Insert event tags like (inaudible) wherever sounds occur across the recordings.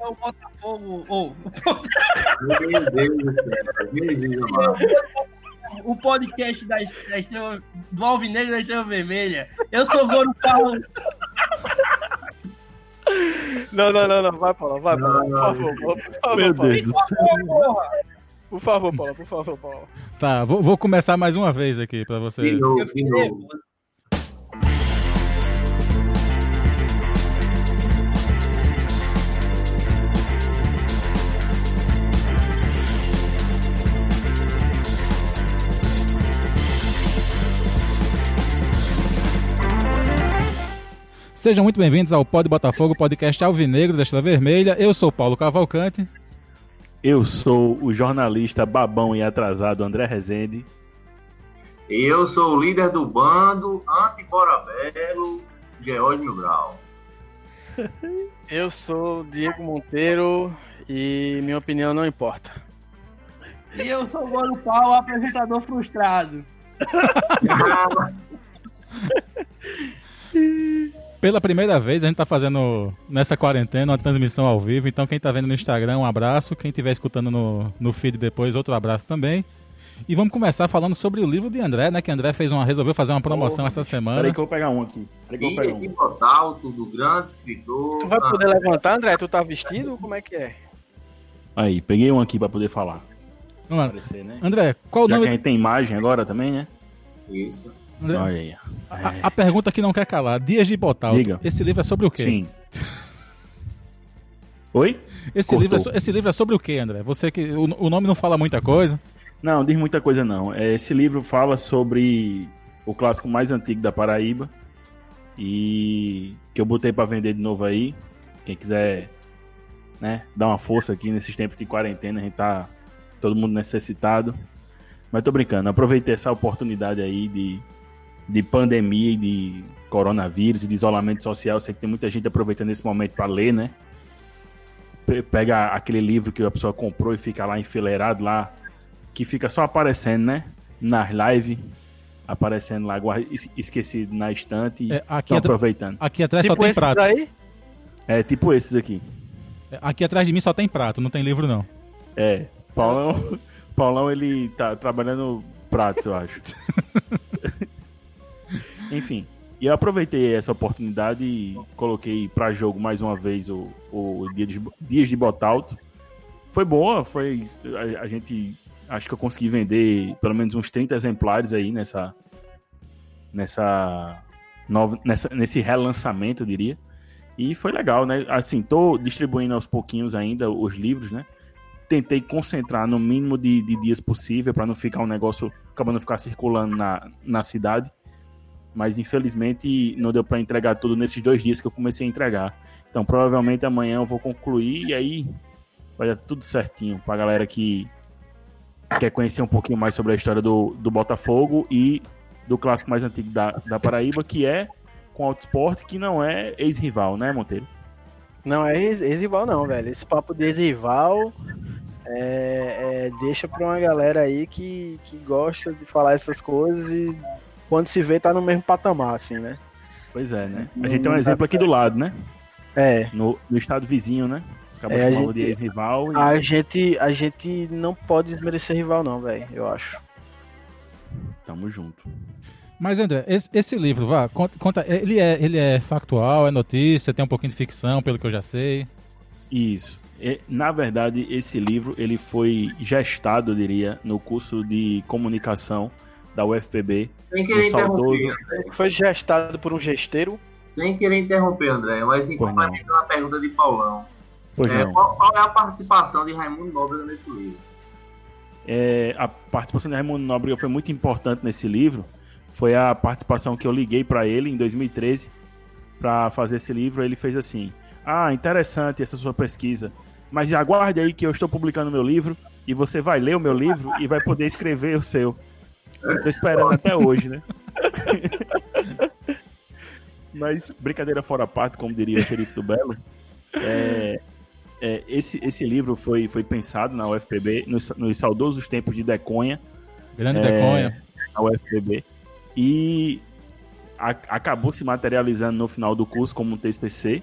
É o Botafogo. Ou. Meu Deus do céu. Meu Deus, mano. o podcast da, da estrela, do Alvinegro da Estrela Vermelha. Eu sou Goro Paulo. Não, não, não, não. Vai, Paulo, vai, Paulo. Por favor, por favor, Meu Paulo. Deus do céu. Porra! Por favor, Paulo, por favor, Paulo. Tá, vou, vou começar mais uma vez aqui pra De você. novo, Eu de novo. Sejam muito bem-vindos ao Pod Botafogo, podcast Alvinegro da Estrela Vermelha. Eu sou Paulo Cavalcante. Eu sou o jornalista babão e atrasado André Rezende. Eu sou o líder do bando, anti-Borabelo, George Mil (laughs) Eu sou Diego Monteiro e minha opinião não importa. E eu sou o Goro Paulo, apresentador frustrado. (laughs) (laughs) Pela primeira vez, a gente tá fazendo nessa quarentena uma transmissão ao vivo. Então, quem tá vendo no Instagram, um abraço. Quem estiver escutando no, no feed depois, outro abraço também. E vamos começar falando sobre o livro de André, né? Que André fez uma, resolveu fazer uma promoção Porra, essa Peraí semana. que eu vou pegar um aqui. Peraí que eu vou pegar um. Botalto, do grande escritor. Tu vai poder levantar, André? Tu tá vestido? Como é que é? Aí, peguei um aqui pra poder falar. Vamos lá. Aparecer, né? André, qual o Já que a nome. gente tem imagem agora também, né? Isso. André, Olha aí. a, a pergunta que não quer calar: Dias de Botalto. Diga. Esse livro é sobre o quê? Sim. Oi? Esse Cortou. livro, é, esse livro é sobre o quê, André? Você que. O, o nome não fala muita coisa. Não, diz muita coisa não. É, Esse livro fala sobre o clássico mais antigo da Paraíba e que eu botei pra vender de novo aí. Quem quiser, né, dar uma força aqui nesses tempos de quarentena, a gente tá todo mundo necessitado. Mas tô brincando, aproveitei essa oportunidade aí de, de pandemia e de coronavírus e de isolamento social. Sei que tem muita gente aproveitando esse momento pra ler, né? Pe- Pega aquele livro que a pessoa comprou e fica lá enfileirado lá que fica só aparecendo, né? Nas lives, aparecendo lá, esquecido na estante e É, aqui, atra- aproveitando. aqui atrás só tipo tem esses prato. aí? É tipo esses aqui. Aqui atrás de mim só tem prato, não tem livro, não. É, Paulão, (laughs) Paulão ele tá trabalhando pratos, eu acho. (laughs) Enfim, e eu aproveitei essa oportunidade e coloquei pra jogo mais uma vez o, o Dia de, Dias de Botalto. Foi boa, foi. A, a gente. Acho que eu consegui vender pelo menos uns 30 exemplares aí nessa. Nessa. Nova, nessa nesse relançamento, eu diria. E foi legal, né? Assim, tô distribuindo aos pouquinhos ainda os livros, né? Tentei concentrar no mínimo de, de dias possível para não ficar um negócio acabando ficar circulando na, na cidade. Mas infelizmente não deu para entregar tudo nesses dois dias que eu comecei a entregar. Então provavelmente amanhã eu vou concluir e aí vai dar tudo certinho pra galera que quer conhecer um pouquinho mais sobre a história do, do Botafogo e do clássico mais antigo da, da Paraíba, que é com o Autosport, que não é ex-rival, né, Monteiro? Não é ex- ex-rival não, velho. Esse papo de ex-rival é, é, deixa pra uma galera aí que, que gosta de falar essas coisas e quando se vê tá no mesmo patamar, assim, né? Pois é, né? A gente tem um exemplo aqui do lado, né? É, No, no estado vizinho, né? Os cabos É, gente- de ex-rival e a gente, a gente não pode desmerecer rival não, velho, eu acho. tamo junto. Mas, André, esse, esse livro, vá, conta, conta- ele, é, ele é factual, é notícia, tem um pouquinho de ficção, pelo que eu já sei. Isso. E, na verdade, esse livro ele foi gestado, eu diria, no curso de comunicação da UFPB. Sem querer saudoso. interromper, Foi gestado por um gesteiro. sem querer interromper, André, mas em complementando a pergunta de Paulão, Pois é, não. qual, qual é a participação de Raimundo Nóbrega nesse livro? É, a participação de Raimundo Nóbrega foi muito importante nesse livro. Foi a participação que eu liguei para ele em 2013 para fazer esse livro. Ele fez assim: Ah, interessante essa sua pesquisa, mas aguarde aí que eu estou publicando meu livro e você vai ler o meu livro e vai poder escrever o seu. Estou esperando até hoje, né? (laughs) mas brincadeira fora a parte, como diria o xerife do Belo. É, é, esse, esse livro foi, foi pensado na UFPB nos, nos saudosos tempos de Deconha, Grande É. Deconha. na UFPB, e a- acabou se materializando no final do curso como um TCC.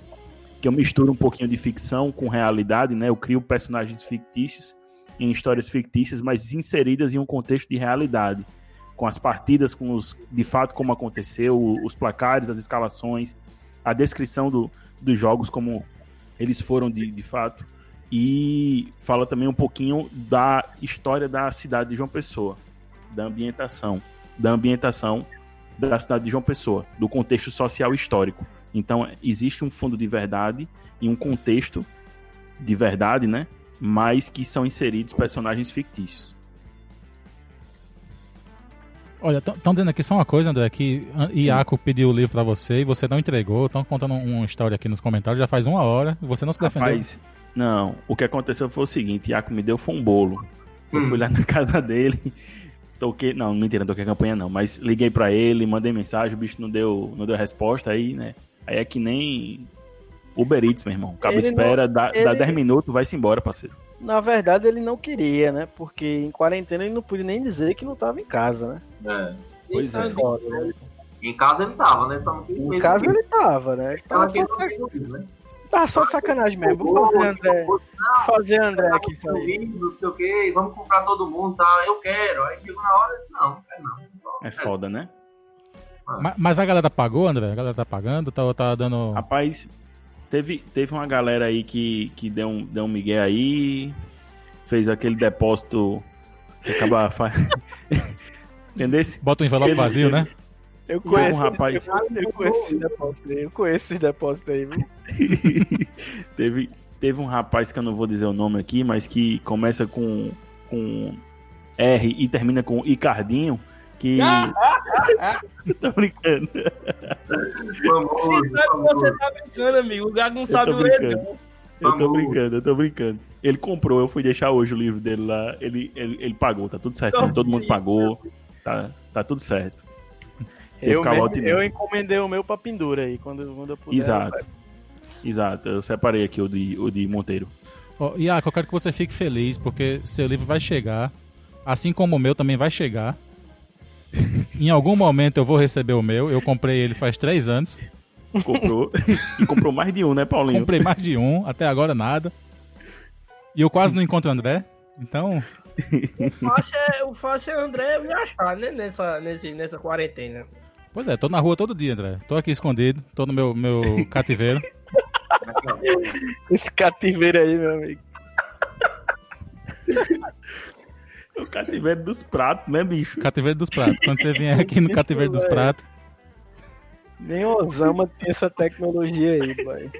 que eu misturo um pouquinho de ficção com realidade, né? Eu crio personagens fictícios em histórias fictícias, mas inseridas em um contexto de realidade, com as partidas, com os de fato como aconteceu, os placares, as escalações, a descrição do, dos jogos como eles foram de, de fato e fala também um pouquinho da história da cidade de João Pessoa, da ambientação, da ambientação da cidade de João Pessoa, do contexto social histórico. Então, existe um fundo de verdade e um contexto de verdade, né? Mas que são inseridos personagens fictícios. Olha, estão dizendo aqui só uma coisa, André, que Iaco pediu o livro para você e você não entregou. Estão contando uma história aqui nos comentários, já faz uma hora e você não se defendeu. Rapaz, não, o que aconteceu foi o seguinte, Iaco me deu foi um bolo. Eu Hum. fui lá na (laughs) casa dele, toquei, não, mentira, não toquei a campanha não, mas liguei pra ele, mandei mensagem, o bicho não deu, não deu resposta aí, né? Aí é que nem Uber Eats, meu irmão. O cabo Ele espera, dá, dá ele- 10 minutos, vai-se embora, parceiro. Na verdade, ele não queria, né? Porque em quarentena ele não podia nem dizer que não tava em casa, né? É. Pois é. Foda, né? Em casa ele tava, né? Só não quis Em casa ele tava, né? Ele Ela Tava só, ouvido, né? tava só de sacanagem mesmo. Vou fazer André. Fazer André aqui. Ouvido, Não sei o que, vamos comprar todo mundo, tá? Eu quero. Aí chegou na hora, eu disse, não, não quero não. Só- É foda, né? Ma- Mas a galera pagou, André? A galera tá pagando? Tá, tá dando. Rapaz, teve, teve uma galera aí que, que deu, um, deu um migué aí, fez aquele depósito que acaba... (laughs) Entendesse? Bota o envelope Ele- vazio, né? Eu conheço, rapaz. Eu, conheço esses depósitos aí. Eu conheço esses depósitos aí, viu? (laughs) teve, teve um rapaz que eu não vou dizer o nome aqui, mas que começa com, com R e termina com Icardinho, que. (laughs) Tô brincando. Você sabe você tá brincando, amigo. O Gago não Eu sabe brincando. não. Eu tô brincando, eu tô brincando. Ele comprou, eu fui deixar hoje o livro dele lá. Ele, ele, ele pagou, tá tudo certinho. Todo mundo pagou. Tá, tá tudo certo. Eu, mesmo, eu encomendei o meu pra pendura aí, quando, quando eu puder. Exato. Exato. Eu separei aqui o de, o de Monteiro. Ó, Iaco, eu quero que você fique feliz, porque seu livro vai chegar. Assim como o meu também vai chegar. (laughs) em algum momento eu vou receber o meu. Eu comprei ele faz três anos. Comprou. (laughs) e comprou mais de um, né, Paulinho? Comprei mais de um, até agora nada. E eu quase não encontro o André. Então, O fácil é, o fácil é o André me achar, né? Nessa, nesse, nessa quarentena. pois é, tô na rua todo dia, André. Tô aqui escondido, tô no meu, meu cativeiro. (laughs) Esse cativeiro aí, meu amigo. (laughs) O cativeiro dos pratos, né, bicho? Cativeiro dos pratos. Quando você vier aqui no cativeiro dos (laughs) pratos, Nem o Osama tem essa tecnologia aí, pai.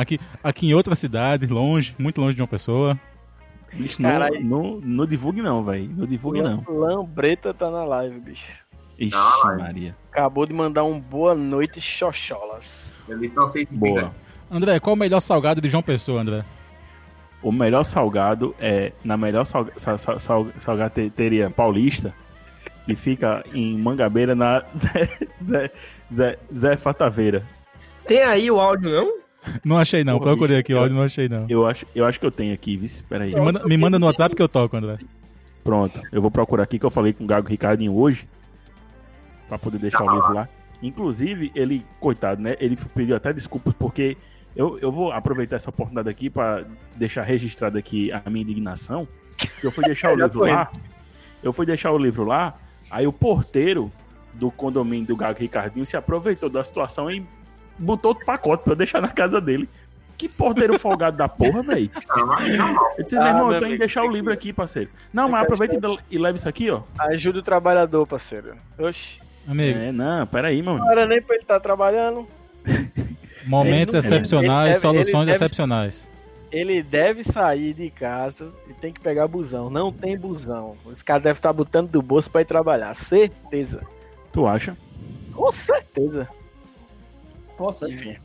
Aqui, aqui em outra cidade, longe, muito longe de uma pessoa. Bicho, não, não, não divulgue não, velho. Não divulgue não. Lambreta tá na live, bicho. Ixi, vai. Maria. Acabou de mandar um boa noite, xoxolas. Eles não sei se Boa. André, qual o melhor salgado de João Pessoa, André? O melhor salgado é na melhor salga, sal, sal, sal, salgateria paulista que fica em Mangabeira na (laughs) Zé, Zé, Zé, Zé Fataveira. Tem aí o áudio, não? Não achei não, Porra, procurei bicho, aqui o áudio, não achei não. Eu acho, eu acho que eu tenho aqui, viu? Espera aí. Me manda, me manda no WhatsApp que eu toco, André. Pronto, eu vou procurar aqui que eu falei com o Gago Ricardinho hoje pra poder deixar o livro lá. Inclusive, ele, coitado, né? Ele pediu até desculpas porque eu, eu vou aproveitar essa oportunidade aqui pra deixar registrado aqui a minha indignação. Eu fui deixar o (laughs) livro lá. Eu fui deixar o livro lá, aí o porteiro do condomínio do Gago Ricardinho se aproveitou da situação e botou outro pacote pra eu deixar na casa dele. Que porteiro folgado da porra, velho. (laughs) não. Eu disse, Ah, meu irmão, eu tô indo amigo, deixar o livro que- aqui, parceiro. Não, mas que aproveita e e leva isso aqui, ó. Ajuda o trabalhador, parceiro. Oxi. Amigo, É, não, peraí, mano. Não era nem pra ele estar trabalhando. (laughs) momentos não- excepcionais, ele deve- soluções ele deve- excepcionais. Ele deve sair de casa e tem que pegar busão. Não tem busão. Esse cara deve estar botando do bolso pra ir trabalhar. Certeza. Tu acha? Com certeza. Posso Enfim.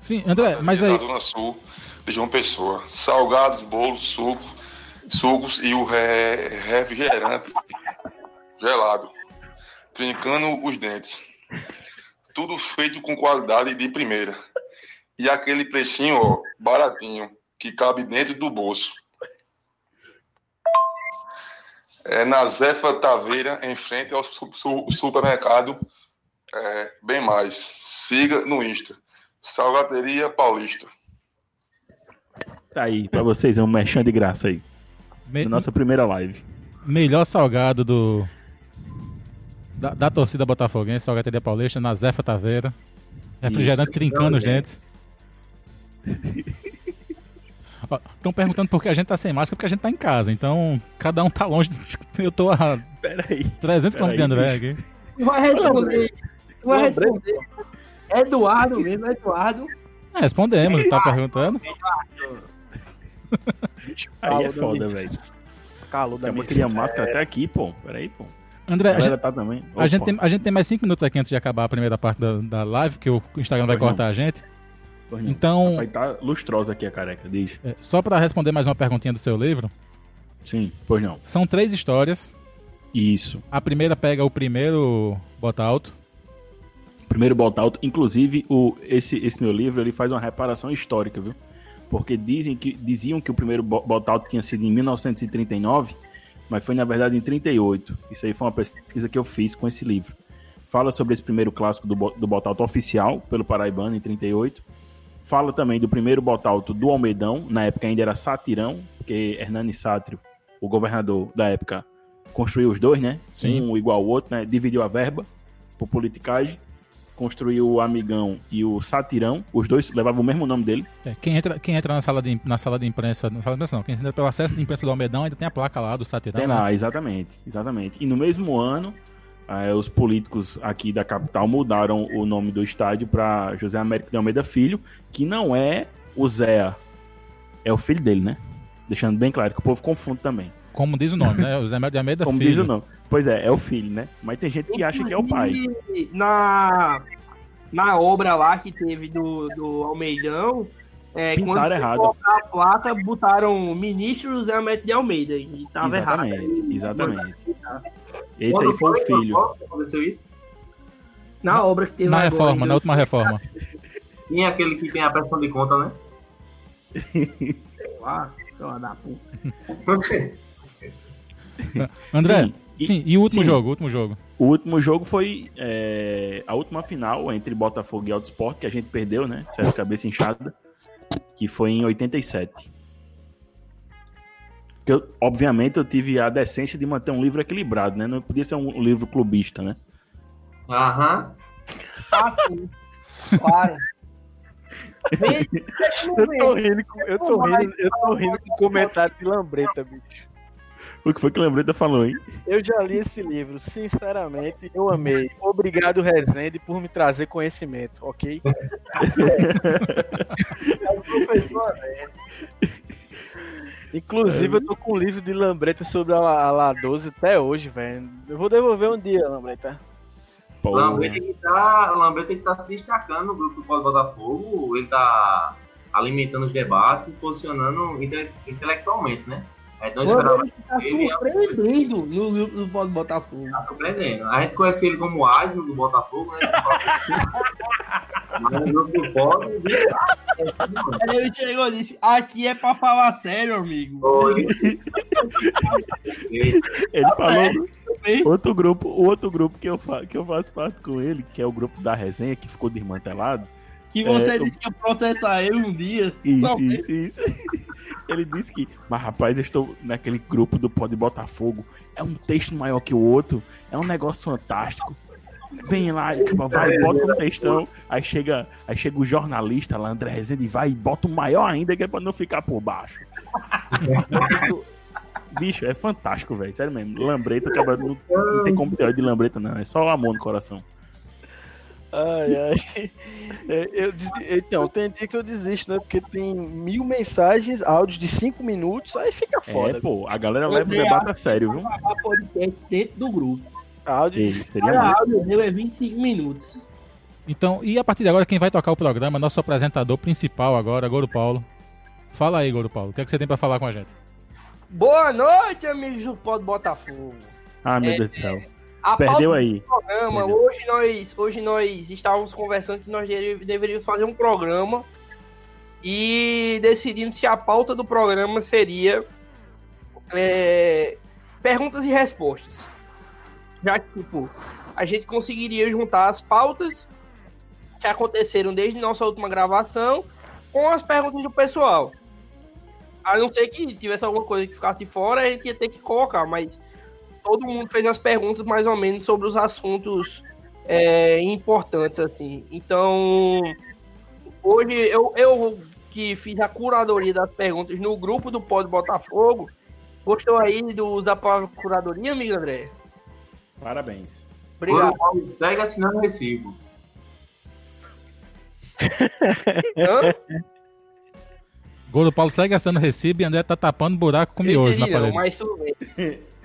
Sim, André, mas da aí, Zona Sul de João Pessoa. Salgados, bolos, suco, sucos e o re- refrigerante gelado. Trincando os dentes. Tudo feito com qualidade de primeira. E aquele precinho, ó, baratinho, que cabe dentro do bolso. É na Zefa Taveira, em frente ao su- su- supermercado é, Bem Mais. Siga no Insta. Salgateria Paulista. Tá aí, pra vocês, é um merchan de graça aí. Me- Na nossa primeira live. Melhor salgado do. Da, da torcida botafoguense, Salgateria Paulista, na Zefa Taveira. Refrigerante Isso. trincando os dentes. (laughs) Estão perguntando por que a gente tá sem máscara, porque a gente tá em casa. Então, cada um tá longe. Eu tô a Pera aí. 300 km de Peraí, André aqui. Vai responder. Tu vai responder. Eduardo mesmo, Eduardo. É, respondemos, tá perguntando. Aí é foda, velho. Calor da minha máscara até aqui, pô. Pera aí, pô. André, A a gente, tá também. a gente tem, a gente tem mais 5 minutos aqui antes de acabar a primeira parte da, da live, que o Instagram vai não. cortar a gente. Não. Então, Vai tá lustrosa aqui a careca, diz. é, só pra responder mais uma perguntinha do seu livro, Sim, pois não. são três histórias. Isso. A primeira pega o primeiro bota alto. Primeiro bota alto. Inclusive, o, esse, esse meu livro ele faz uma reparação histórica, viu? Porque dizem que, diziam que o primeiro bo- bota alto tinha sido em 1939, mas foi na verdade em 38. Isso aí foi uma pesquisa que eu fiz com esse livro. Fala sobre esse primeiro clássico do, do alto oficial, pelo Paraibano, em 38. Fala também do primeiro bota alto do Almedão, na época ainda era Satirão, porque Hernani Sátrio, o governador da época, construiu os dois, né? Sim. Um igual ao outro, né? Dividiu a verba por politicagem construiu o Amigão e o Satirão. Os dois levavam o mesmo nome dele. É, quem, entra, quem entra na sala de, na sala de imprensa, na sala de imprensa não, quem entra pelo acesso de imprensa do Almedão ainda tem a placa lá do Satirão. Tem né? lá, exatamente, exatamente. E no mesmo ano, eh, os políticos aqui da capital mudaram o nome do estádio para José Américo de Almeida Filho, que não é o Zé, é o filho dele, né? Deixando bem claro que o povo confunde também. Como diz o nome, né? (laughs) O Zé Melo de Almeida Como Filho. diz o nome. Pois é, é o filho, né? Mas tem gente que acha que é o pai. Na, na obra lá que teve do, do Almeidão, é, Pintaram quando errado. colocar a placa, botaram ministro José Américo de Almeida. E tava errado. Exatamente, exatamente. Esse aí foi o filho. Quando aconteceu isso? Na obra que teve Na agora, reforma, ainda- na última reforma. (laughs) Tem aquele que tem a prestação de conta, né? (laughs) Ah, filha da puta. (laughs) André, Sim, sim, e- e, o último sim. jogo, o último jogo. O último jogo foi é, a última final entre Botafogo e Alto Sport, que a gente perdeu, né? Certo, cabeça inchada. Que foi em 87. Que eu, obviamente eu tive a decência de manter um livro equilibrado, né? Não podia ser um livro clubista, né? Aham. Ah, sim. Claro. Eu tô rindo, eu tô rindo, eu tô rindo com o comentário de Lambreta, bicho. O que foi que o Lembreta falou, hein? Eu já li esse livro, sinceramente, eu amei. Obrigado, Rezende, por me trazer conhecimento, ok? (laughs) É o professor André. Inclusive, eu tô com um livro de Lambreta sobre a, a La 12 até hoje, velho. Eu vou devolver um dia, Lambreta. Tem que tá, Lambert tem que estar se destacando no grupo do Botafogo. Ele tá alimentando os debates e posicionando inte- intelectualmente, né? Eu esperava Ele tá surpreendido no do Pode Botafogo. tá surpreendendo. A gente conhece ele como Asno do Botafogo, né? Mas no grupo do Aí ele chegou e disse: Aqui é pra falar sério, amigo. Oi. Ele falou Bem, outro grupo, o outro grupo que eu, fa que eu faço parte com ele, que é o grupo da resenha, que ficou desmantelado. Que você É, disse que ia processar ele um dia. Isso, isso, isso. Ele disse que, mas rapaz, eu estou naquele grupo do Pode Botafogo. É um texto maior que o outro. É um negócio fantástico. Vem lá, acaba, vai, bota um textão. Aí chega, aí chega o jornalista lá, André Rezende, e vai e bota um maior ainda, que é pra não ficar por baixo. (laughs) Bicho, é fantástico, velho. Sério mesmo. Lambreta, acaba, não, não tem como ter de lambreta, não. É só amor no coração. Ai, ai. (laughs) É, eu então, tem dia que eu desisto, né? Porque tem mil mensagens, áudios de cinco minutos, aí fica foda. É, pô, a galera Eu leva o debate a sério, viu? gravar podcast dentro do grupo. áudio Ei, de seria Cada áudio meu é 25 minutos. Então, e a partir de agora, quem vai tocar o programa, nosso apresentador principal agora, Goro Paulo. Fala aí, Goro Paulo. O que, é que você tem pra falar com a gente? Boa noite, amigos do Botafogo. Ah, meu É, Deus do céu. A Perdeu aí. programa, Perdeu. hoje nós, hoje nós estávamos conversando que nós deve- deveríamos fazer um programa e decidimos que a pauta do programa seria é, perguntas e respostas. Já que, tipo, a gente conseguiria juntar as pautas que aconteceram desde nossa última gravação com as perguntas do pessoal. A não ser que tivesse alguma coisa que ficasse de fora, a gente ia ter que colocar, mas todo mundo fez as perguntas mais ou menos sobre os assuntos é, importantes, assim. Então, hoje eu, eu que fiz a curadoria das perguntas no grupo do Pod Botafogo, gostou aí do uso da palavra curadoria, amigo André? Parabéns. Obrigado. Goro, Segue assinando recibo. Hã? Golo Paulo segue gastando recibo e André tá tapando buraco com miojo na entendi, não, parede. mas tudo bem. (laughs)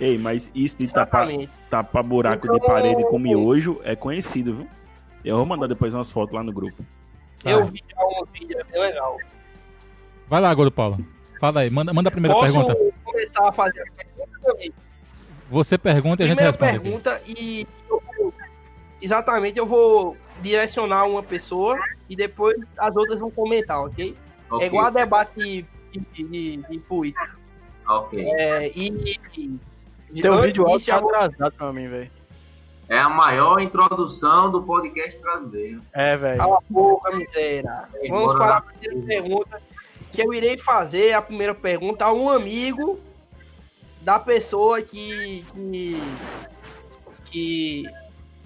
Ei, mas isso de tapar, tapar buraco de Então- parede com miojo é conhecido, viu? Eu vou mandar depois umas fotos lá no grupo. Eu Vai. vi já um vídeo, é bem legal. Vai lá, Golo Paulo. Fala aí, manda, manda a primeira Posso pergunta. começar a fazer a pergunta também? Você pergunta e a gente responde. aqui. pergunta e eu exatamente eu vou direcionar uma pessoa e depois as outras vão comentar, ok? Ok, É igual a debate de, de, de- de política. ok. É, e, e Teu vídeo áudio tá atrasado pra mim, velho. É a maior introdução do podcast brasileiro. É, velho. Cala a boca, miséria. É, Vamos para a primeira pergunta. Que eu irei fazer a primeira pergunta a um amigo da pessoa que. que, que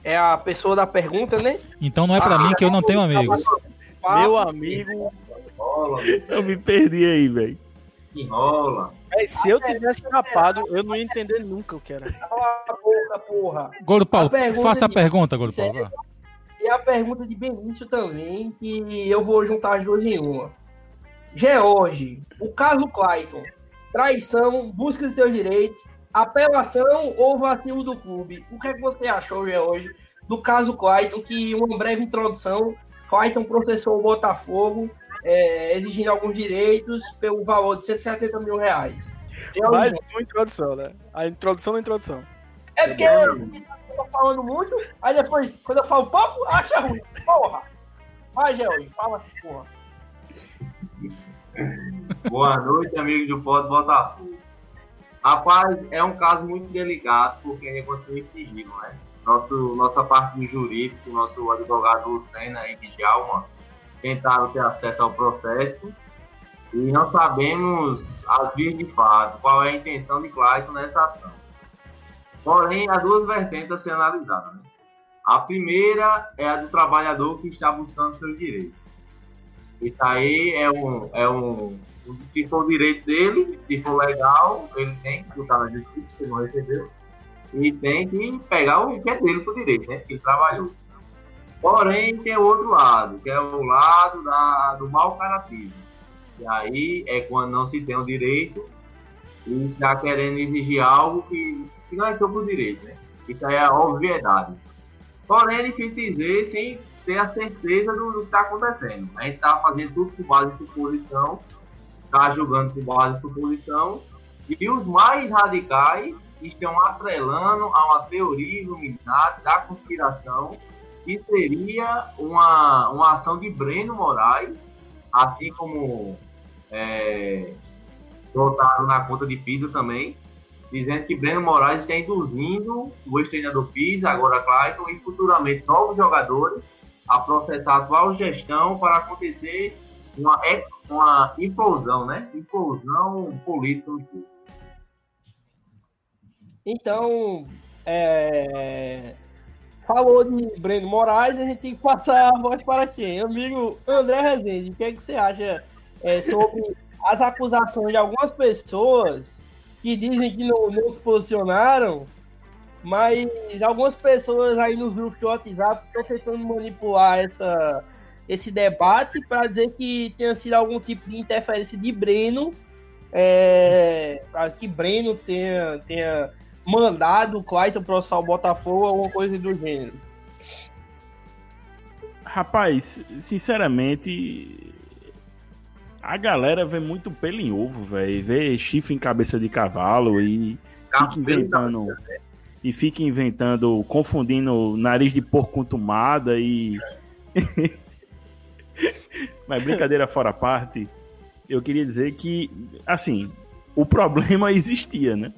é a pessoa da pergunta, né? Então não é pra mim que eu não tenho amigos. Meu amigo. Eu me perdi aí, velho. enrola. Véi, se eu tivesse escapado, eu não ia entender nunca o que era. Cala a boca, porra. Golo Paulo, A faça a de- pergunta, Golo Paulo. E a pergunta de Benício também, que eu vou juntar as duas em uma. George, o caso Clayton, traição, busca de seus direitos, apelação ou vacilo do clube? O que é que você achou, George, do caso Clayton, que uma breve introdução, Clayton processou o Botafogo, é, exigindo alguns direitos pelo valor de 170 mil reais. George, Mais uma introdução, né? A introdução da introdução. é porque eu tô falando muito, aí depois, quando eu falo pouco, acha ruim. Porra! Vai, George, fala, porra. Boa noite, amigos do Pod Botafogo. Rapaz, é um caso muito delicado, porque ainda continua em sigilo, né? Nosso, nossa parte do jurídico, nosso advogado Lucena e Djalma tentaram ter acesso ao processo e não sabemos as vias de fato, qual é a intenção de Clayton nessa ação. Porém, há duas vertentes a ser analisadas. Né? A primeira é a do trabalhador que está buscando seus direitos. Isso aí é um, é um. Se for direito dele, se for legal, ele tem que lutar na justiça, se não recebeu. E tem que pegar o que é dele por direito, né? Que ele trabalhou. Porém, tem o outro lado, que é o lado da, do mau caratismo. E aí é quando não se tem o direito e está querendo exigir algo que, que não é seu por direito, né? Isso aí é a obviedade. Porém, é difícil dizer sem ter a certeza do, do que está acontecendo. A gente está fazendo tudo com base em suposição, está julgando com base em suposição, e os mais radicais estão atrelando a uma teoria iluminada da conspiração, que seria uma, uma ação de Breno Moraes, assim como é, botaram na conta de Pisa também, dizendo que Breno Moraes está induzindo o ex-treinador Pisa, agora Clayton, e futuramente novos jogadores a processar a atual gestão para acontecer uma, ex- uma implosão, né? Implosão política no clube. Então, é, falou de Breno Moraes, a gente tem que passar a voz para quem? Amigo André Rezende, o que, é que você acha é, sobre as acusações de algumas pessoas que dizem que não, não se posicionaram, mas algumas pessoas aí nos grupos de WhatsApp estão tentando manipular essa, esse debate para dizer que tenha sido algum tipo de interferência de Breno, é, que Breno tenha, tenha mandado o Clayton processar o Botafogo, alguma coisa do gênero. Rapaz, sinceramente, a galera vê muito pelo em ovo, velho. Vê chifre em cabeça de cavalo e fica inventando. E fica inventando, confundindo nariz de porco com tomada e. (laughs) Mas brincadeira fora a parte, eu queria dizer que, assim, o problema (laughs) existia, né?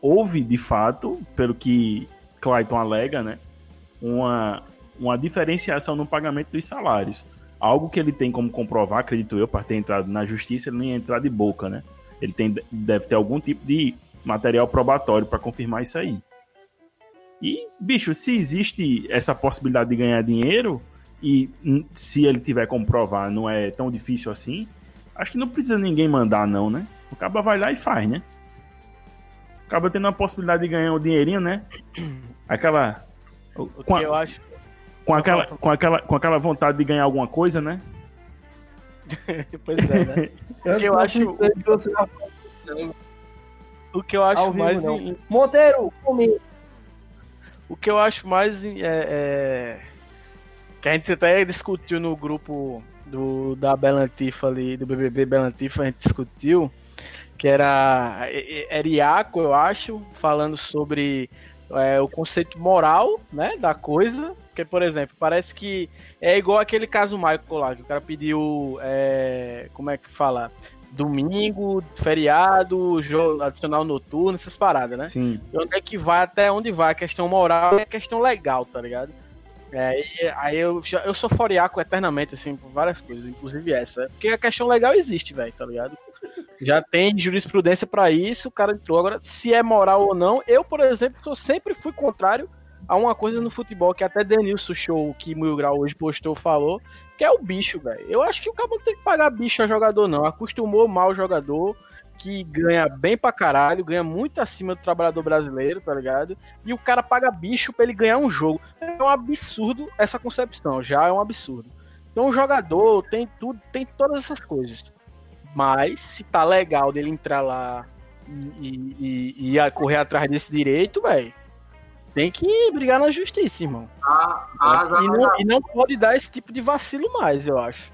Houve, de fato, pelo que Clayton alega, né? Uma, uma diferenciação no pagamento dos salários. Algo que ele tem como comprovar, acredito eu, para ter entrado na justiça, ele ia entrar de boca, né? Ele tem, deve ter algum tipo de material probatório para confirmar isso aí. E, bicho, se existe essa possibilidade de ganhar dinheiro, e se ele tiver como provar, não é tão difícil assim, acho que não precisa ninguém mandar, não, né? O cara vai lá e faz, né? Acaba tendo a possibilidade de ganhar um dinheirinho, né? Aquela. O Com, que a- eu acho. com, aquela, com, aquela, com aquela vontade de ganhar alguma coisa, né? (laughs) Pois é, né? (laughs) O que eu acho. O que eu acho vivo, mais. Monteiro, comigo. O que eu acho mais é, é, que a gente até discutiu no grupo do da Belantifa ali, do BBB Belantifa, a gente discutiu que era é, é, Eriaco, eu acho, falando sobre é, o conceito moral, né, da coisa. Porque, por exemplo, parece que é igual aquele caso Michael lá, que o cara pediu, é, como é que fala? Domingo, feriado, jogo adicional noturno, essas paradas, né? Sim. E onde é que vai, até onde vai a questão moral e a questão legal, tá ligado? É, aí eu, eu sou foriaco eternamente, assim, por várias coisas, inclusive essa. Porque a questão legal existe, velho, tá ligado? Já tem jurisprudência pra isso, o cara entrou. Agora, se é moral ou não, eu, por exemplo, eu sempre fui contrário a uma coisa no futebol que até Denilson Show, que Mil Grau hoje postou, falou, que é o bicho, velho. Eu acho que o cara não tem que pagar bicho a jogador, não. Acostumou mal o jogador, que ganha bem pra caralho, ganha muito acima do trabalhador brasileiro, tá ligado? E o cara paga bicho pra ele ganhar um jogo. É um absurdo essa concepção, já é um absurdo. Então o jogador tem tudo, tem todas essas coisas. Mas se tá legal dele entrar lá e, e, e- correr atrás desse direito, velho, tem que brigar na justiça, irmão. A, a, E não, e não pode dar esse tipo de vacilo mais, eu acho.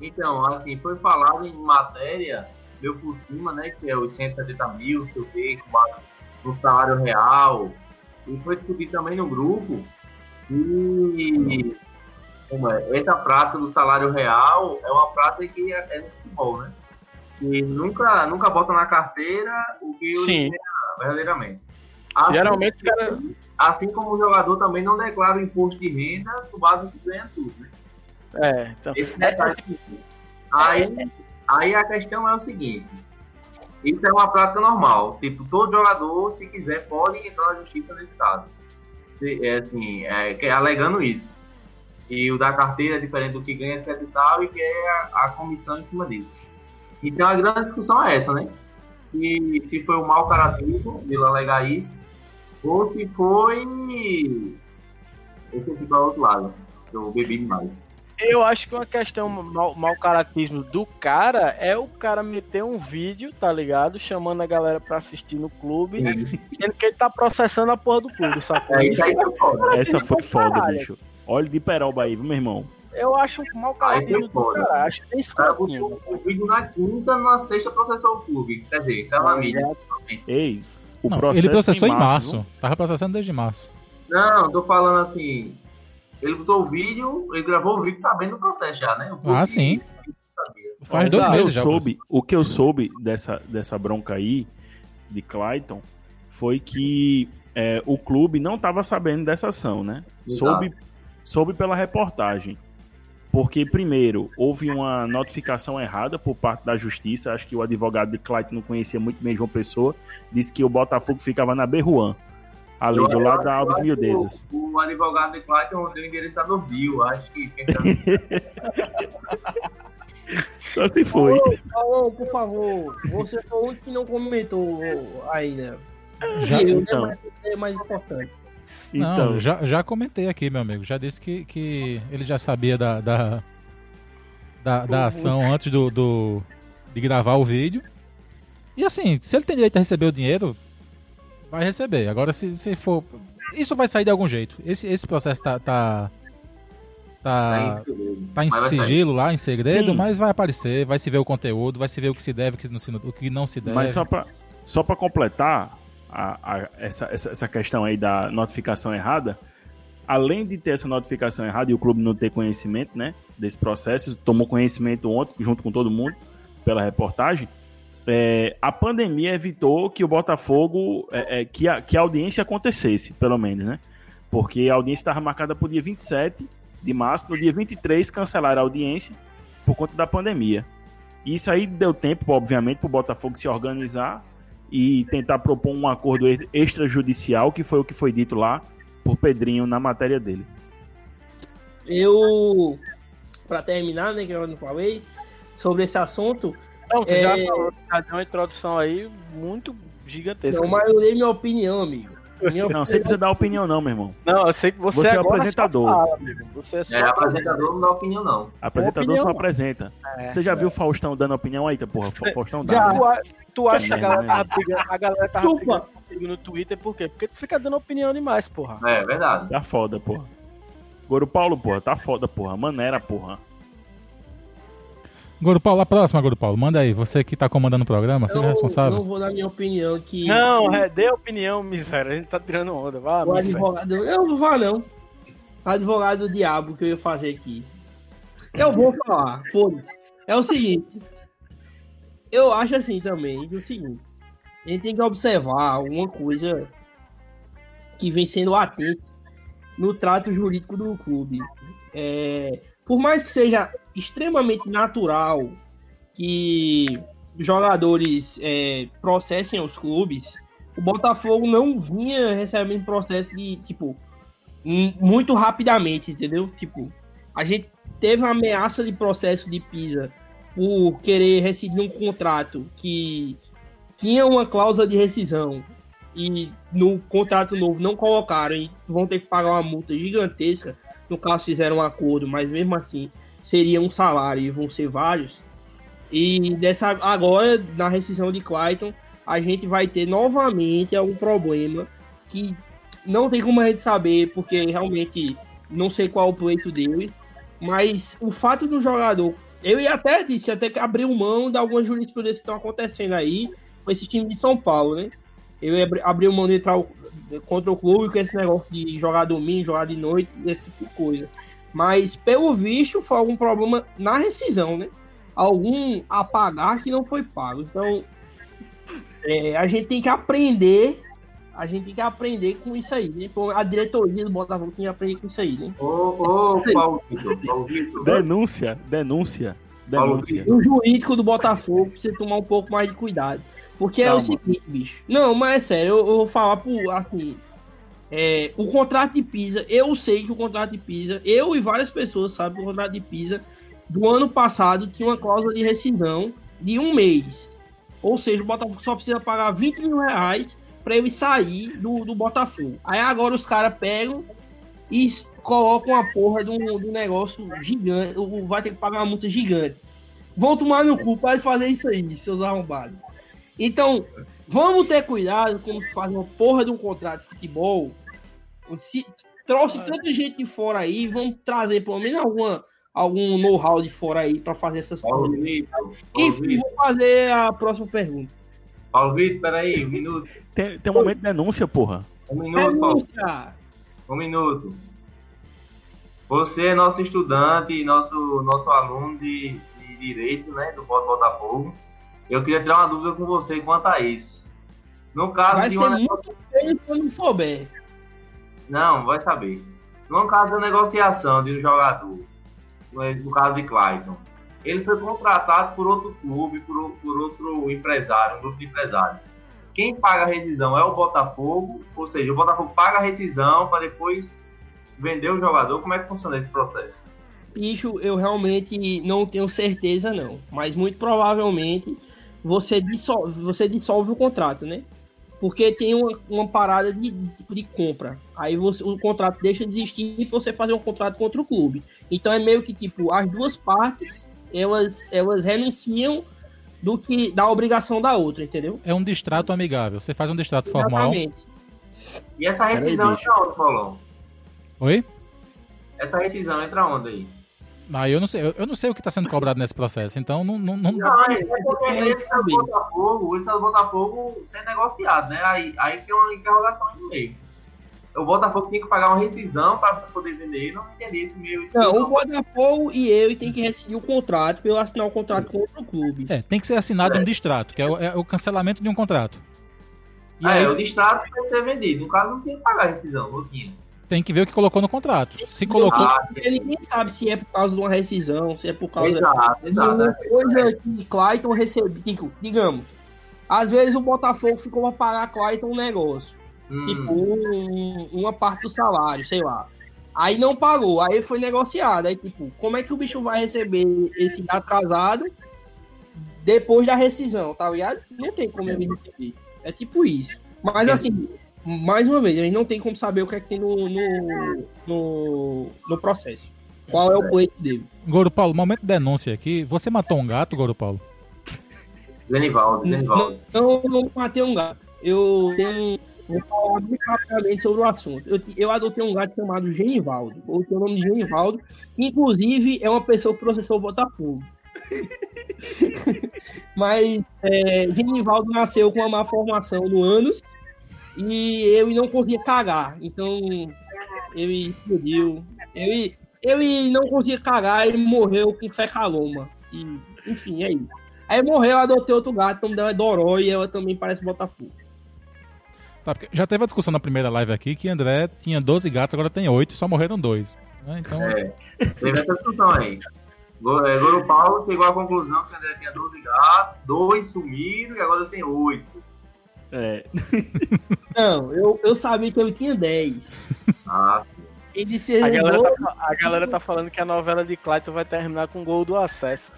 Então, assim, foi falado em matéria, meu por cima, né, que é os 170 mil, quê, com base no salário real, e foi discutido também no grupo, e é, essa prática do salário real é uma prática que é, é no futebol, né, que nunca, nunca bota na carteira o que o verdadeiramente. Assim, Geralmente, cara. assim como o jogador também não declara o imposto de renda com base que ganha tudo, né? É, então. Esse detalhe. Aí, aí a questão é o seguinte: isso é uma prática normal. Tipo, todo jogador, se quiser, pode entrar na justiça nesse caso. É assim, é, que- alegando isso. E o da carteira é diferente do que ganha, etc e tal, e que é a, a comissão em cima disso. Então a grande discussão é essa, né? E se foi um mau caratismo de alegar isso, ou se foi. Esse aqui para o outro lado. Eu bebi demais. Eu acho que uma questão mau, mau caratismo do cara é o cara meter um vídeo, tá ligado? Chamando a galera pra assistir no clube, sendo que ele tá processando a porra do clube, sacou? É, isso aí Isso foi foda. Essa foi foda, Caralho. bicho. Olha de Peroba aí, viu, meu irmão? eu acho mau caratismo do foda. cara. Acho bem O cara escrotinho. o vídeo na quinta, na sexta processou o clube. Quer dizer, isso é uma mídia. Ei, o Não, processo ele processou em março. viu? Tava processando desde março. Não, tô falando assim. Ele botou o vídeo, ele gravou o vídeo sabendo do processo já, né? O clube Ah, sim. Faz dois O que eu meses já. soube, o que eu soube dessa, dessa bronca aí, de Clayton, foi que é, o clube não estava sabendo dessa ação, né? Exato. Soube, soube pela reportagem. Porque, primeiro, houve uma notificação errada por parte da justiça. Acho que o advogado de Clayton não conhecia muito bem João Pessoa. Disse que o Botafogo ficava na Berruan, ali Eu- do lado da Alves Mildezas. O, o advogado de Clayton deu o endereço da no Bio, acho que. (laughs) Só se foi. Alô, por favor, você foi o único que não comentou ainda. Já, eu, então. né, é mais importante. Então, Não, já, já comentei aqui, meu amigo. Já disse que, que ele já sabia da, da, da, da ação antes do, do, de gravar o vídeo. E assim, se ele tem direito a receber o dinheiro, vai receber. Agora, se, se for. Isso vai sair de algum jeito. Esse, esse processo tá. Tá, tá, tá em Mas sair. sigilo lá, em segredo, Sim. mas vai aparecer, vai se ver o conteúdo, vai se ver o que se deve, o que não se, o que não se deve. Mas só pra, só pra completar a- a- essa, essa, essa questão aí da notificação errada, além de ter essa notificação errada e o clube não ter conhecimento, né, desse processo, tomou conhecimento ontem, junto com todo mundo, pela reportagem, é, a pandemia evitou que o Botafogo, é, é, que, a, que a audiência acontecesse, pelo menos, né? Porque a audiência estava marcada para o dia 27 de março, no dia 23 cancelaram a audiência por conta da pandemia. Isso aí deu tempo, obviamente, para o Botafogo se organizar e tentar propor um acordo extrajudicial, que foi o que foi dito lá por Pedrinho na matéria dele. Eu, para terminar, né, que eu não falei, sobre esse assunto, não, você é... já falou, já deu uma introdução aí muito gigantesca. Não, mas eu dei minha opinião, amigo. Minha não, opinião... você precisa dar opinião, não, meu irmão. Não, eu sei que você, você é apresentador. Fala, você é, só é apresentador, não dá opinião, não. Apresentador opinião, só apresenta. É, você já é. viu o Faustão dando opinião aí, porra? Faustão dá. Já, né? tu, acha que a galera tava brigando, a galera tava brigando no Twitter por quê? Porque tu fica dando opinião demais, porra. É, verdade. Tá foda, porra. Goro Paulo, porra, tá foda, porra. Maneira, porra. Goro Paulo, a próxima, Goro Paulo. Manda aí. Você que tá comandando o programa, seja responsável. Eu não vou dar minha opinião que. Não, é, dê opinião, miséria. A gente tá tirando onda. Vá, o advogado. Eu não vou falar, não. Advogado do diabo que eu ia fazer aqui. Eu vou falar, foda-se. É o seguinte. Eu acho assim também, é o seguinte. A gente tem que observar uma coisa que vem sendo atento no trato jurídico do clube. É, por mais que seja extremamente natural que jogadores é, processem os clubes, o Botafogo não vinha recebendo processo de, tipo, muito rapidamente, entendeu? Tipo, a gente teve uma ameaça de processo de Pisa por querer rescindir um contrato que tinha uma cláusula de rescisão e no contrato novo não colocaram e vão ter que pagar uma multa gigantesca. No caso, fizeram um acordo, mas mesmo assim seria um salário e vão ser vários. E dessa agora, na rescisão de Clayton, a gente vai ter novamente algum problema que não tem como a gente saber, porque realmente não sei qual é o pleito dele. Mas o fato do jogador. Eu ia até disse, até que abriu mão de algumas jurisprudências que estão acontecendo aí com esse time de São Paulo, né? Eu ia abrir mão de entrar contra o clube com esse negócio de jogar domingo, jogar de noite, esse tipo de coisa. Mas, pelo visto, foi algum problema na rescisão, né? Algum apagar que não foi pago. Então, é, a gente tem que aprender. A gente tem que aprender com isso aí, né? A diretoria do Botafogo tem que aprender com isso aí, né? Ô, ô, Paulo Vitor, Paulo Vitor. Denúncia, denúncia, denúncia. O jurídico do Botafogo precisa tomar um pouco mais de cuidado. Porque Calma. é o seguinte, bicho. Não, mas é sério, eu, eu vou falar por assim. É, o contrato de Pisa, eu sei que o contrato de Pisa, eu e várias pessoas sabem que o contrato de Pisa do ano passado tinha uma cláusula de rescisão de um mês. Ou seja, o Botafogo só precisa pagar 20 mil reais para ele sair do, do Botafogo. Aí agora os caras pegam e colocam a porra de um, negócio gigante. Vai ter que pagar uma multa gigante. Vão tomar no cu para fazer isso aí, seus arrombados. Então, Vamos ter cuidado quando faz uma porra de um contrato de futebol. Se trouxe tanta gente de fora aí, vamos trazer pelo menos alguma, algum know-how de fora aí para fazer essas Paulo coisas. Vitor, Enfim, vou fazer a próxima pergunta. Paulo Vitor, peraí, um minuto. Tem, tem um momento de denúncia, porra. Um minuto, denúncia. Um minuto. Você é nosso estudante, nosso, nosso aluno de, de direito, né, do Botafogo. Eu queria tirar uma dúvida com você quanto a isso. No caso vai de uma. Muito feio se eu não souber. Não, vai saber. No caso da negociação de um jogador, no caso de Clayton, ele foi contratado por outro clube, por, por outro empresário, um grupo de empresários. Quem paga a rescisão é o Botafogo, ou seja, o Botafogo paga a rescisão para depois vender o jogador. Como é que funciona esse processo? Bicho, eu realmente não tenho certeza, não. Mas muito provavelmente você dissolve, você dissolve o contrato, né? Porque tem uma, uma parada de, de, compra. Aí você, o contrato deixa de existir e você fazer um contrato contra o clube. Então é meio que tipo, as duas partes elas, elas renunciam do que da obrigação da outra, entendeu? É um distrato amigável. Você faz um distrato Exatamente. formal. E essa rescisão entra onde, Paulão? Oi? Essa rescisão entra onde aí? Ah, eu não sei, eu não sei o que está sendo cobrado nesse processo, então não. Não, não... não é porque esse é o Botafogo, esse é o Botafogo ser negociado, né? Aí, aí tem uma interrogação aí no meio. o Botafogo tinha que pagar uma rescisão para poder vender ele. Não entendi esse meio. Esse Não, o Botafogo e eu tem que rescindir o contrato pra eu assinar o contrato com outro clube. É, tem que ser assinado um distrato, que é o, é o cancelamento de um contrato. E Ah, aí é, o distrato tem que ser vendido. No caso, não tinha que pagar a rescisão, não tinha. Tem que ver o que colocou no contrato. Se colocou. Ah, Porque ninguém sabe se é por causa de uma rescisão, se é por causa exato, de exato. uma é. coisa que Clayton recebeu. Tipo, digamos, às vezes o Botafogo ficou pra pagar Clayton um negócio. Hum, Tipo, um- uma parte do salário, sei lá. Aí não pagou, aí foi negociado. Aí, tipo, como é que o bicho vai receber esse atrasado depois da rescisão, tá ligado? Não tem como ele receber. É tipo isso. Mas assim, mais uma vez, a gente não tem como saber o que é que tem no, no, no, no processo. Qual é o pleito dele. Goro Paulo, momento de denúncia aqui. Você matou um gato, Goro Paulo? Zenivaldo. Não, eu não matei um gato. Eu tenho. Vou falar muito rapidamente sobre o assunto. Eu, eu adotei um gato chamado Genivaldo. Ou tem o nome de Genivaldo, que inclusive é uma pessoa que processou o Botafogo. (laughs) Mas é, Genivaldo nasceu com uma má formação no ânus e ele não conseguia cagar. Então ele explodiu. Ele, ele não conseguia cagar, ele morreu com fecaloma. E, enfim, é isso. Aí morreu, eu adotei outro gato, o nome dela é Doró e ela também parece Botafogo. Tá, porque já teve a discussão na primeira live aqui que André tinha 12 gatos, agora tem 8 só morreram dois. né? Então, É, teve essa discussão aí. Go- é, Goro Paulo chegou à conclusão que André tinha 12 gatos, dois sumiram e agora tem 8. É, (laughs) Não, eu, eu sabia que (laughs) ele tinha 10. Ah, Ele disse A galera, tá, a galera tá falando que a novela de Clayton vai terminar com gol do acesso.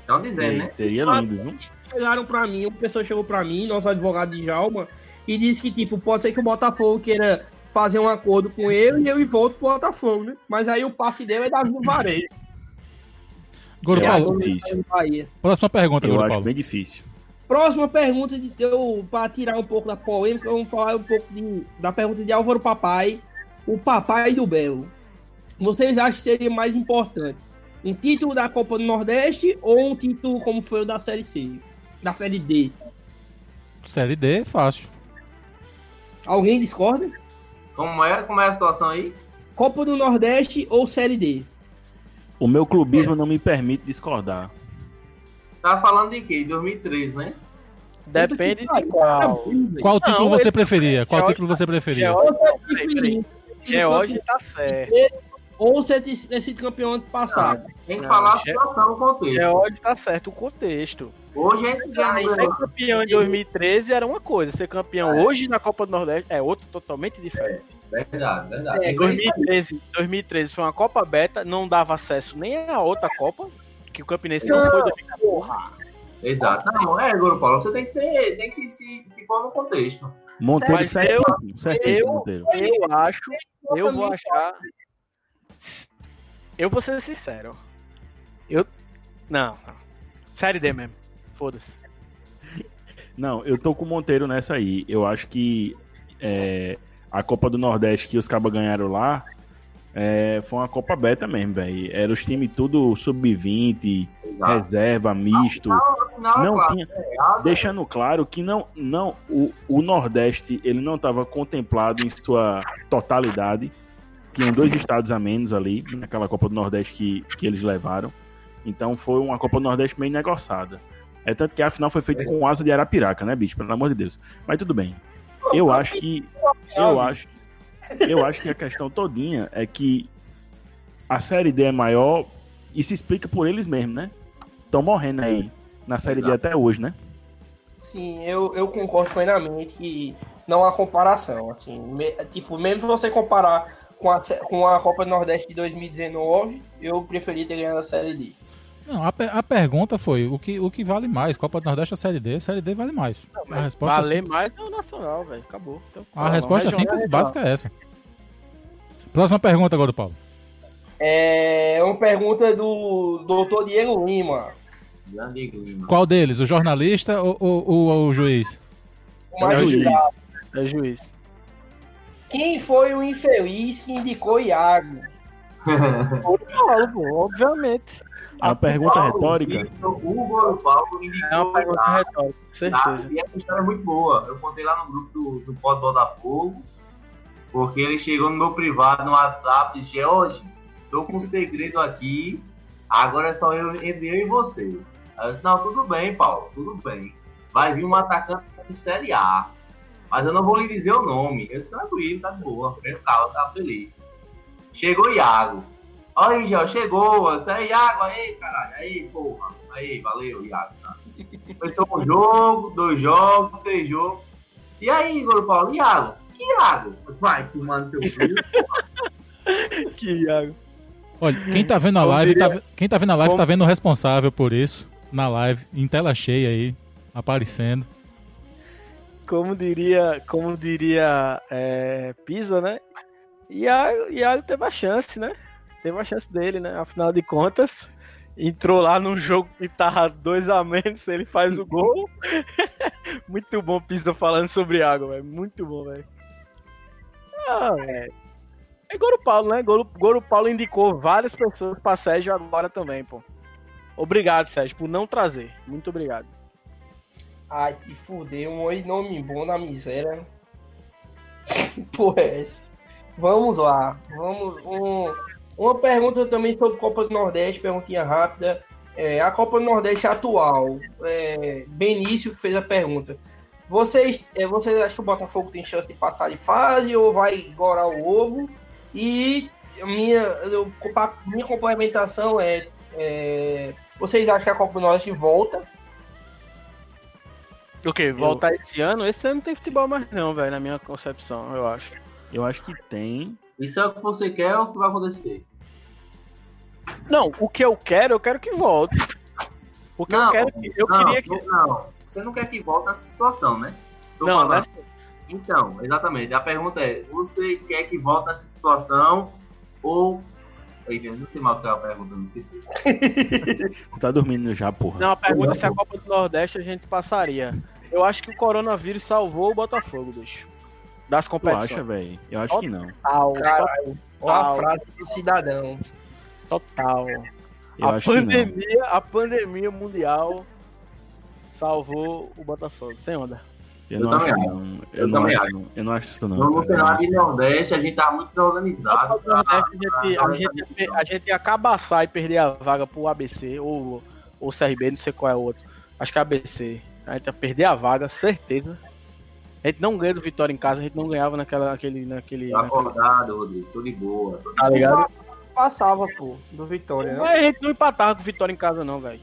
estão dizendo, né? seria lindo, viu? chegaram pra mim, uma pessoa chegou pra mim, nosso advogado de Jalma, e disse que, tipo, pode ser que o Botafogo queira fazer um acordo com ele e eu volto pro Botafogo, né? Mas aí o passe dele é Davi Varejo. Goro Eu Paulo. Bahia. próxima pergunta, Eu Goro acho Paulo. bem difícil. Próxima pergunta de eu para tirar um pouco da polêmica, vamos falar um pouco de- da pergunta de Álvaro Papai, o papai do Belo. Vocês acham que seria mais importante um título da Copa do Nordeste ou um título como foi o da Série C, da Série D? Série D, fácil. Alguém discorda? Como é, como é a situação aí? Copa do Nordeste ou Série D? O meu clubismo não me permite discordar. Tá falando de quê? De 2003, né? Depende de qual. tá. Qual título Não, você ele- preferia? Qual título você preferia? Você preferir George tá certo. ou você ter sido campeão ano passado. Tem que Não, falar a situação, o contexto. George tá certo, o contexto. Hoje a gente Ah, ganha. ser campeão em 2013 era uma coisa, ser campeão hoje na Copa do Nordeste é outro totalmente diferente. Verdade, verdade. É, Em 2013, 2013 foi uma Copa Beta, não dava acesso nem a outra Copa, que o Campinense não, Não, foi 2014. Exato. Não, é, Goro Paulo, você tem que ser, tem que se, se pôr no contexto. Monteiro certíssimo, certíssimo, eu- Monteiro. Eu acho, eu vou achar. Eu vou ser sincero. Eu. Não, não. Série D mesmo. Foda-se. Não, eu tô com o Monteiro nessa aí. Eu acho que é, a Copa do Nordeste que os cabas ganharam lá é, foi uma Copa Beta mesmo, velho. Era os times tudo sub-20, Exato. reserva, misto. Afinal, Não claro, tinha. errado, Deixando claro que não, não o, o Nordeste ele não estava contemplado em sua totalidade. Tinham dois estados a menos ali naquela Copa do Nordeste que, que eles levaram. Então foi uma Copa do Nordeste meio negociada. É tanto que a final foi feita com asa de Arapiraca, né, bicho? Pelo amor de Deus. Mas tudo bem. Eu acho que. Eu acho. Eu acho que a questão todinha é que a série D é maior e se explica por eles mesmos, né? Estão morrendo aí na série D Exato. até hoje, né? Sim, eu, eu concordo plenamente que não há comparação. Assim, Me- tipo, mesmo se você comparar com a, com a Copa do Nordeste de 2019, eu preferi ter ganhado a Série D. Não, a, pe- a pergunta foi o que, o que vale mais, Copa do Nordeste ou Série D? Série D vale mais. a resposta, Valer mais é o Nacional, velho. Acabou. Então, a resposta regional simples é e básica é essa. Próxima pergunta agora, Paulo. É uma pergunta do doutor Diego Lima. Lima. Qual deles? O jornalista ou, ou- ou o juiz? O É o juiz. É juiz. Quem foi o infeliz que indicou Iago? Paulo, pô, obviamente. É uma pergunta Paulo retórica. O Goro Paulo indicou É uma pergunta retórica, certeza. E essa história é muito boa. Eu contei lá no grupo do, do Pod Botafogo. Porque ele chegou no meu privado no WhatsApp e disse, hoje, tô com um segredo aqui, agora é só eu, entre eu e você. Aí eu disse, não, tudo bem, Paulo, tudo bem. Vai vir um atacante de Série A. Mas eu não vou lhe dizer o nome. Eu disse, tranquilo, tá de boa. Calma, tá feliz. Chegou Iago. Aí, já chegou. Disse, aí, Iago, aí, caralho. Aí, porra. Aí, valeu, Iago. Tá? Começou um jogo, dois jogos, três jogos. E aí, Igor Paulo, Iago? Que Iago? Vai, tomando teu filho. (laughs) Que Iago. Olha, quem tá vendo a live, tá, quem tá vendo a live como- tá vendo o responsável por isso. Na live, em tela cheia aí, aparecendo. Como diria, como diria é, Pisa, né? Iago, Iago teve a chance, né? Teve a chance dele, né? Afinal de contas, entrou lá num jogo que tava dois a menos, ele faz o gol. (laughs) Muito bom Pisa falando sobre Iago, velho. Muito bom, velho. Ah, velho. É Goro Paulo, né? Goro, Goro Paulo indicou várias pessoas pra Sérgio agora também, pô. Obrigado, Sérgio, por não trazer. Muito obrigado. Ai, te fudeu, um nome bom na miséria. (laughs) Porra, é essa? Vamos lá. Vamos. Um, uma pergunta também sobre Copa do Nordeste, perguntinha rápida. É, a Copa do Nordeste atual. É, Benício que fez a pergunta. Vocês, é, vocês acham que o Botafogo tem chance de passar de fase ou vai gorar o ovo? E minha, eu, minha complementação é, é, Vocês acham que a Copa do Nordeste volta? O quê? Voltar esse ano? Esse ano não tem futebol mais não, velho, na minha concepção, eu acho. Eu acho que tem. Isso é o que você quer ou o que vai acontecer? Não, o que eu quero, eu quero que volte. O que eu Não, quero que. Eu não, queria que. Não, você não quer que volte nessa situação, né? Tô Não, falando. nessa- Então, exatamente. A pergunta é: você quer que volte nessa situação ou. Eita, não sei mais o que é a pergunta, não esqueci. (laughs) Tá dormindo já, porra. Não, a pergunta é se a Copa do Nordeste a gente passaria. Eu acho que o coronavírus salvou o Botafogo, bicho. Das Tu competições. acha, velho? Eu acho que não. Total, Caralho. Olha a Total. frase de cidadão. total. Eu a acho que não. pandemia, a pandemia mundial salvou o Botafogo. Sem onda. Eu, Eu não acho não. Eu, Eu não acho, acho. não. Eu não acho isso não. No cenário de Nordeste, a gente tá muito desorganizado. A gente, a, gente, ia per- a gente ia cabaçar e perder a vaga pro ABC ou ou CRB, não sei qual é o outro. Acho que é ABC. A gente ia perder a vaga, certeza. A gente não ganha do Vitória em casa, a gente não ganhava naquela, naquele, naquele, naquele acordado, Rodrigo. Tô de boa. Tô de tá ligado? Passava, pô, do Vitória, né? Mas a gente não empatava com o Vitória em casa, não, velho.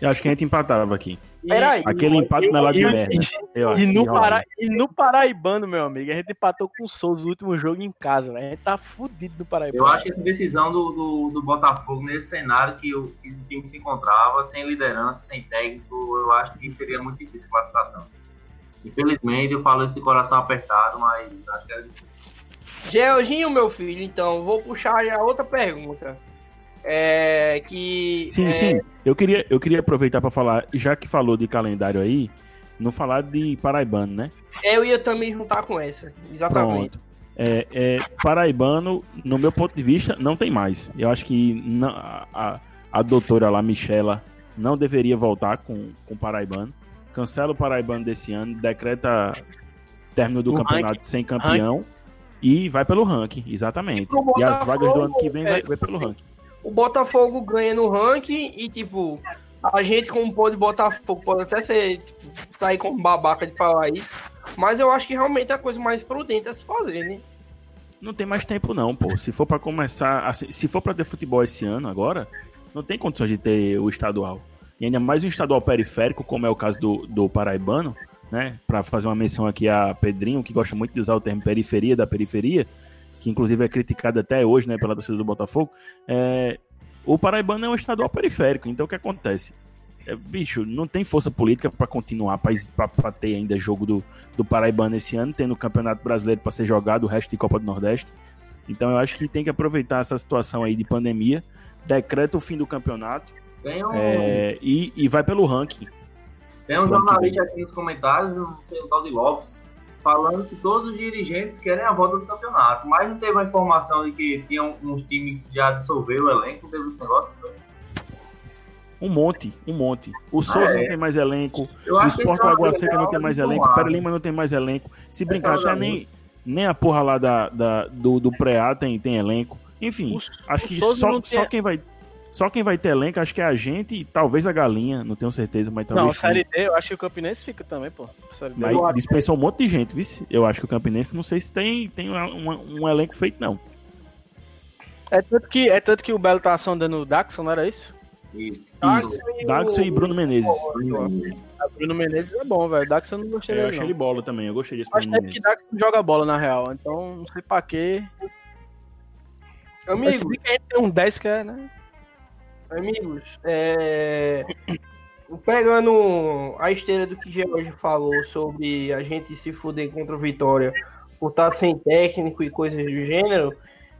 Eu acho que a gente empatava aqui. Peraí. Aquele empate é lá de e- merda. Eu E no. Pará, e no Paraibano, meu amigo, a gente empatou com o Souza no último jogo em casa, velho. A gente tá fudido no Paraibano. Eu acho que essa decisão do, do, do Botafogo nesse cenário que o, que o time se encontrava, sem liderança, sem técnico, eu acho que seria muito difícil a classificação. Infelizmente, eu falo isso de coração apertado, mas acho que era difícil. Georginho, meu filho, então, vou puxar já outra pergunta. É. Que. Sim, é, sim. Eu queria, eu queria aproveitar pra falar, já que falou de calendário aí, não falar de Paraibano, né? Eu ia também juntar com essa. Exatamente. Pronto. É, é, Paraibano, no meu ponto de vista, não tem mais. Eu acho que não- a, a, a doutora lá, Michela, não deveria voltar com com Paraibano. Cancela o Paraibano desse ano, decreta término do O campeonato sem campeão e vai pelo ranking, exatamente. E E as vagas do ano que vem vai, é, vai pelo ranking. O Botafogo ganha no ranking e, tipo, a gente, como pô de Botafogo, pode até ser, tipo, sair como babaca de falar isso. Mas eu acho que realmente é a coisa mais prudente a se fazer, né? Não tem mais tempo não, pô. Se for pra começar, assim, se for pra ter futebol esse ano agora, não tem condições de ter o estadual. E ainda mais um estadual periférico, como é o caso do, do Paraibano, né? Pra fazer uma menção aqui a Pedrinho, que gosta muito de usar o termo periferia da periferia, que inclusive é criticado até hoje, né, pela torcida do Botafogo. É, o Paraibano é um estadual periférico, então o que acontece? É, bicho, não tem força política pra continuar, pra ter ainda jogo do, do Paraibano esse ano, tendo o Campeonato Brasileiro pra ser jogado, o resto de Copa do Nordeste. Então eu acho que tem que aproveitar essa situação aí de pandemia, decreta o fim do campeonato Tem um, é, e, e vai pelo ranking. tem um jornalista aqui nos comentários, não sei o tal de Lopes, falando que todos os dirigentes querem a volta do campeonato, mas não teve a informação de que tinham uns times que já dissolveram o elenco, teve esse negócio. né? Um monte, um monte. O Souza é. não tem mais elenco, Eu o Sport é Lagoa Seca não tem mais elenco, o tomar. Pera Lima não tem mais elenco. Se brincar, Essa até nem, Nem a porra lá da, da do, do pré-A tem, tem elenco. Enfim, O- acho o que Souza só, só quem vai. Só quem vai ter elenco, acho que é a gente e talvez a galinha, não tenho certeza, mas Não, talvez. Série D, eu acho que o Campinense fica também, pô. Série D. Mas Eu acho- dispensou um monte de gente, viu? Eu acho que o Campinense não sei se tem, tem uma- um elenco feito, não. É tanto que, é tanto que o Belo tá sondando o Daxon, não era isso? Isso. Isso. Daxon e Bruno Menezes. A Bruno Menezes é bom, velho. Daxon eu não gostei É, eu dele, achei não. ele bola também, eu gostei desse Acho Bruno que é porque Menezes. Daxon joga bola, na real. Então, não sei pra quê. Mas que a gente tem um 10 que é, né? Amigos, é... pegando a esteira do que George falou sobre a gente se fuder contra o Vitória por estar sem técnico e coisas do gênero,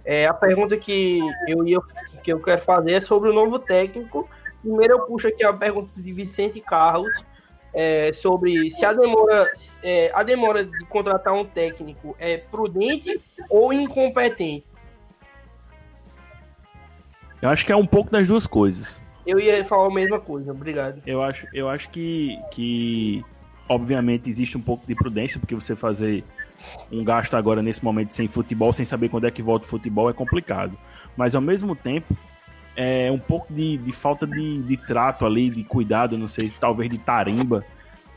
é, a pergunta que eu, ia, que eu quero fazer é sobre o novo técnico. Primeiro eu puxo aqui a pergunta de Vicente Carlos é, sobre se a demora, é, a demora de contratar um técnico é prudente ou incompetente. Eu acho que é um pouco das duas coisas. Eu ia falar a mesma coisa, obrigado. Eu acho, eu acho que, que, obviamente, existe um pouco de prudência, porque você fazer um gasto agora nesse momento sem futebol, sem saber quando é que volta o futebol, é complicado. Mas, ao mesmo tempo, é um pouco de, de falta de, de trato ali, de cuidado, não sei, talvez de tarimba,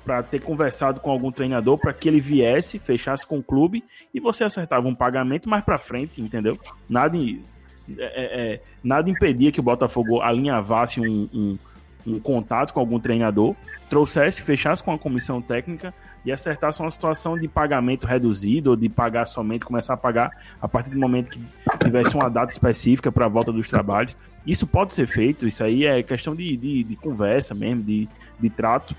para ter conversado com algum treinador para que ele viesse, fechasse com o clube e você acertava um pagamento mais para frente, entendeu? Nada, em- é- é- é, nada impedia que o Botafogo alinhavasse um, um, um contato com algum treinador, trouxesse, fechasse com a comissão técnica e acertasse uma situação de pagamento reduzido ou de pagar somente, começar a pagar a partir do momento que tivesse uma data específica para a volta dos trabalhos. Isso pode ser feito, isso aí é questão de, de, de conversa mesmo, de, de trato.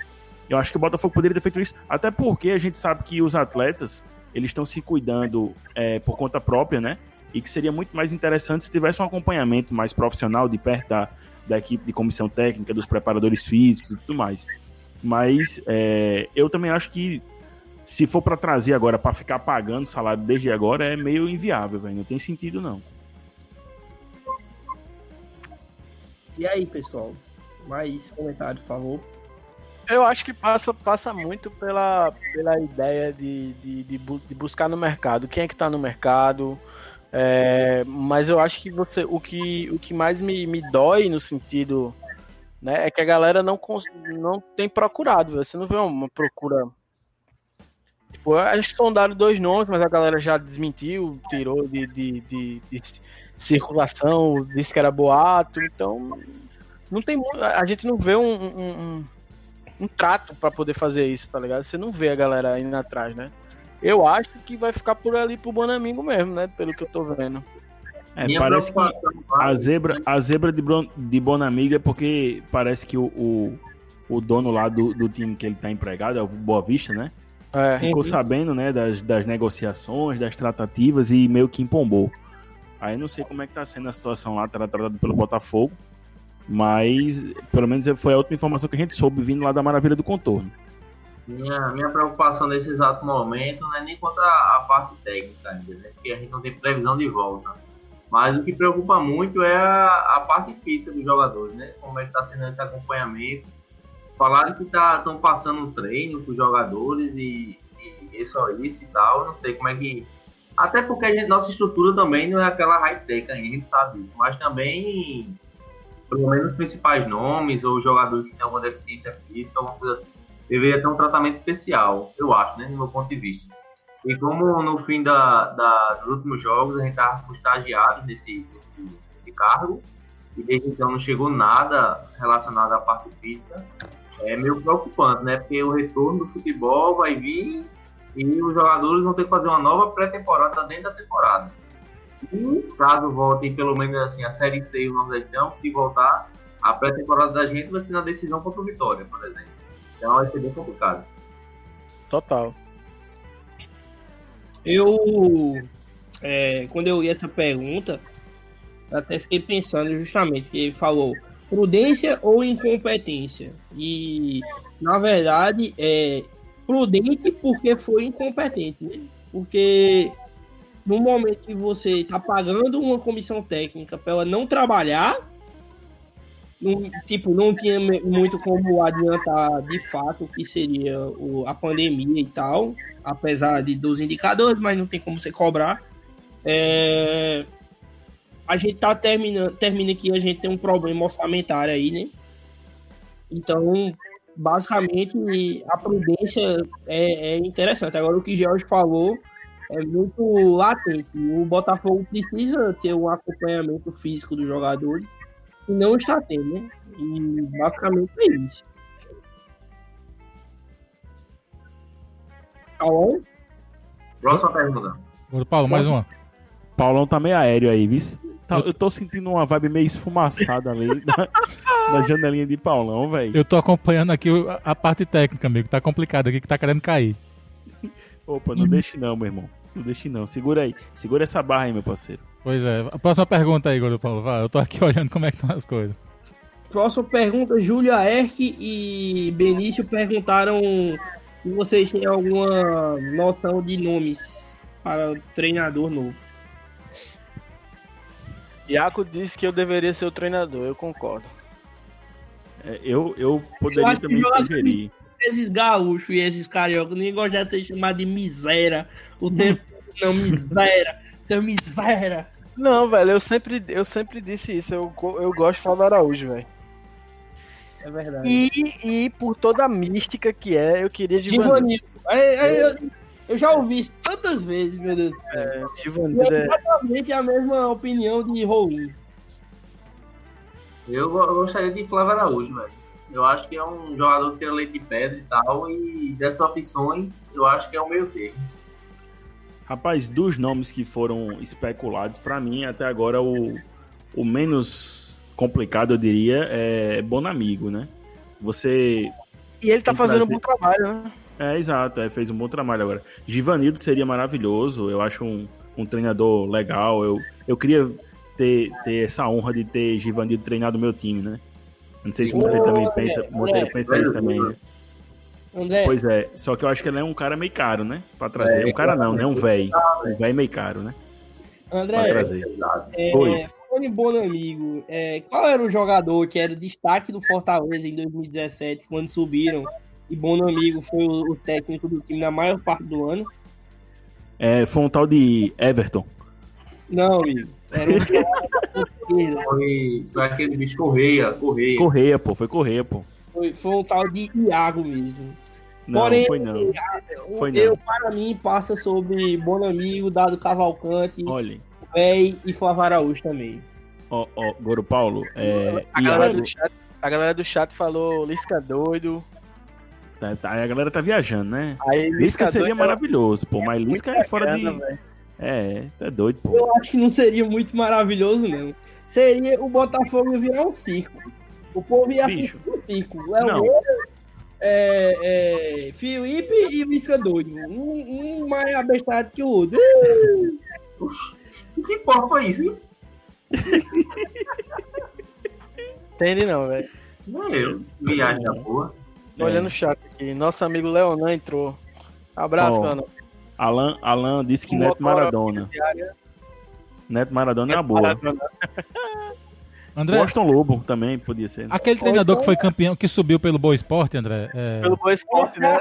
Eu acho que o Botafogo poderia ter feito isso, até porque a gente sabe que os atletas eles estão se cuidando é, por conta própria, né? E que seria muito mais interessante se tivesse um acompanhamento mais profissional de perto da, da equipe de comissão técnica, dos preparadores físicos e tudo mais. Mas é, eu também acho que se for para trazer agora para ficar pagando salário desde agora é meio inviável, velho. Não tem sentido não. E aí, pessoal? Mais comentários, por favor. Eu acho que passa, passa muito pela, pela ideia de, de, de, bu- de buscar no mercado. Quem é que tá no mercado? É, mas eu acho que você o que, o que mais me, me dói no sentido né, é que a galera não, não tem procurado. Você não vê uma procura. Tipo, eles sondaram dois nomes, mas a galera já desmentiu, tirou de, de, de, de circulação, disse que era boato. Então, não tem a gente não vê um, um- um- um trato pra poder fazer isso, tá ligado? Você não vê a galera indo atrás, né? Eu acho que vai ficar por ali pro Bonamingo mesmo, né? Pelo que eu tô vendo. É, Minha parece que a zebra, a zebra de, Bron- de Bonamiga é porque parece que o, o, o dono lá do, do time que ele tá empregado, é o Boa Vista, né? É. Ficou sabendo, né, das, das negociações, das tratativas e meio que empombou. Aí não sei como é que tá sendo a situação lá, tratada pelo Botafogo, mas pelo menos foi a última informação que a gente soube vindo lá da Maravilha do Contorno. Minha, minha preocupação nesse exato momento não é nem quanto a, parte técnica ainda, né? Porque a gente não tem previsão de volta. Mas o que preocupa muito é a, a parte física dos jogadores, né? Como é que está sendo esse acompanhamento. Falaram que estão passando um treino para os jogadores e, e é só isso e tal. Eu não sei como é que. Até porque gente- nossa estrutura também não é aquela high-tech a gente sabe isso. Mas também, pelo menos os principais nomes ou jogadores que têm alguma deficiência física, alguma coisa deveria ter um tratamento especial, eu acho, né, do meu ponto de vista. E como no fim da, da- dos últimos jogos a gente estava com estagiários nesse, nesse, nesse cargo, e desde então não chegou nada relacionado à parte física, é meio preocupante, né? Porque o retorno do futebol vai vir e os jogadores vão ter que fazer uma nova pré-temporada dentro da temporada. E caso voltem pelo menos assim a Série C e o Nordestão, se voltar, a pré-temporada da gente vai ser na decisão contra o Vitória, por exemplo. Então vai ser bem complicado. Total. Eu, é, quando eu ia essa pergunta, até fiquei pensando justamente que ele falou prudência ou incompetência. E, na verdade, é prudente porque foi incompetente, né? Porque no momento que você está pagando uma comissão técnica para ela não trabalhar, não, tipo, não tinha muito como adiantar de fato o que seria o- a pandemia e tal, apesar de, dos indicadores, mas não tem como você cobrar. É, a gente tá terminando, termina que a gente tem um problema orçamentário aí, né? Então, basicamente, a prudência é, é interessante. Agora, o que o George falou é muito latente. O Botafogo precisa ter um acompanhamento físico dos jogadores e não está tendo, né? E basicamente é isso. Bom? Próxima pergunta. Paulo, mais uma. Paulão tá meio aéreo aí, viu? Tá- eu tô sentindo uma vibe meio esfumaçada ali (laughs) na, na janelinha de Paulão, velho. Eu tô acompanhando aqui a parte técnica, amigo. Tá complicado aqui, que tá querendo cair. Opa, não deixe não, meu irmão. Não deixe não. Segura aí. Segura essa barra aí, meu parceiro. Pois é. A próxima pergunta aí, Goro Paulo. Vai, eu tô aqui (laughs) olhando como é que estão as coisas. Próxima pergunta, Júlia Erck e Benício perguntaram se vocês têm alguma noção de nomes para o treinador novo. Iaco disse que eu deveria ser o treinador, eu concordo. É, eu, eu Eu poderia que também sugerir. Esses gaúchos e esses cariocas, ninguém gosta de ser chamado de miséria. O tempo (laughs) não miséria, seu miséria. Não, velho, eu sempre, eu sempre disse isso. Eu, eu gosto de Flávio Araújo, velho. É verdade. E, e por toda a mística que é, eu queria Givanildo. Givanildo. É, é, eu, eu já ouvi isso tantas vezes, meu Deus do céu. É, Givanildo é é. exatamente a mesma opinião de Rolim. Eu gostaria de Flávio Araújo, velho. Eu acho que é um jogador que tem leite de pedra e tal, e dessas opções, eu acho que é o meio termo. Rapaz, dos nomes que foram especulados, pra mim, até agora, o, o menos complicado, eu diria, é Bonamigo, né? Você. E ele tá fazendo um bom trabalho, né? É, exato, é, fez um bom trabalho agora. Givanildo seria maravilhoso, eu acho um, um treinador legal. Eu, eu queria ter, ter essa honra de ter Givanildo treinado o meu time, né? Não sei se o Monteiro também pensa, Monteiro pensa isso também, né? André, Pois é, só que eu acho que ele é um cara meio caro, né? Pra trazer. um cara não, né? Um velho. Um velho meio caro, né? Pra André, trazer. é, Oi. Fone Bonamigo, é, qual era o jogador que era o destaque do Fortaleza em 2017, quando subiram? E Bonamigo foi o, o técnico do time na maior parte do ano? É, foi um tal de Everton. Não, amigo. Era um (laughs) Foi, foi aquele bicho Correia, Correia. Correia, pô, foi Correia, pô. foi, foi um tal de Iago mesmo. Não, Porém, foi não. O- Foi não. Eu, para mim, passa sobre Bonamigo, Dado Cavalcante, Olha, Véi e Flávio Araújo também. ó, ó, Goro Paulo, é, A galera, Iago, do chat, a galera do chat falou Lisca doido. tá, tá, a galera tá viajando, né? Aí Lisca seria doido, maravilhoso, pô, mas muito Lisca é fora de... bacana, velho. É, tu é doido, pô. Eu acho que não seria muito maravilhoso, não. Seria o Botafogo virar um circo. O povo ia Bicho. um circo. É Não. o é, é, Felipe e Visca doido. Um, um mais abestado que o outro. Que porra foi isso, hein? Entende não, velho. Não é eu. Viagem da porra. Tô olhando o chat aqui. Nosso amigo Leonan entrou. Abraço, Ó, Leonan. Alan, Alan disse que Neto Maradona. Neto Maradona é uma boa. André, Boston Lobo também podia ser. aquele treinador que foi campeão, que subiu pelo Boa Esporte, André. é, Pelo Boa Esporte, né?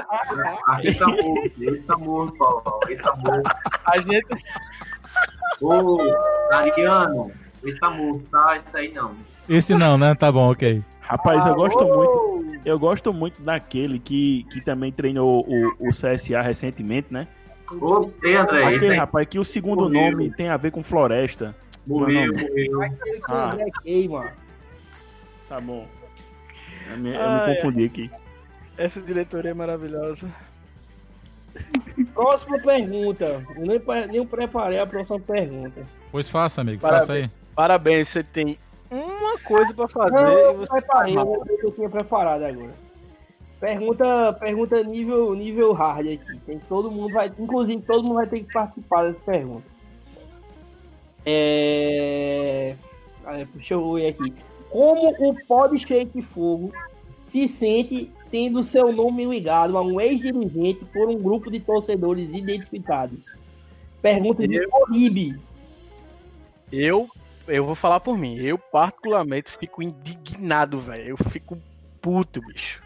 Aqui tá morto, esse tá morto, Paulo. Esse tá morto. A gente, Ô, Ariano, esse tá morto, tá? Isso aí não. Esse não, né? Tá bom, ok. Rapaz, eu gosto muito. Eu gosto muito daquele que, que também treinou o, o CSA recentemente, né? Ô, André, esse Aquele rapaz que o segundo nome tem a ver com floresta. Morreu, Não, morreu. Aquele que Ah. o André queima. Tá bom. Eu me, eu Ai, me confundi aqui. essa diretoria é maravilhosa. Próxima pergunta. Eu nem, nem preparei a próxima pergunta. Pois faça, amigo. Parabéns. Faça aí. Parabéns, você tem uma coisa pra fazer Não, e eu você preparei, eu lembrei que eu tinha preparado agora. Pergunta, pergunta nível, nível hard aqui. Tem, todo mundo vai, inclusive todo mundo vai ter que participar dessa pergunta. É... ah, Deixa eu ver aqui. Como o Pod Shake Fogo se sente tendo seu nome ligado a um ex-dirigente por um grupo de torcedores identificados? Pergunta de Oribe. Eu eu vou falar por mim. Eu, particularmente, fico indignado, velho. Eu fico puto, bicho.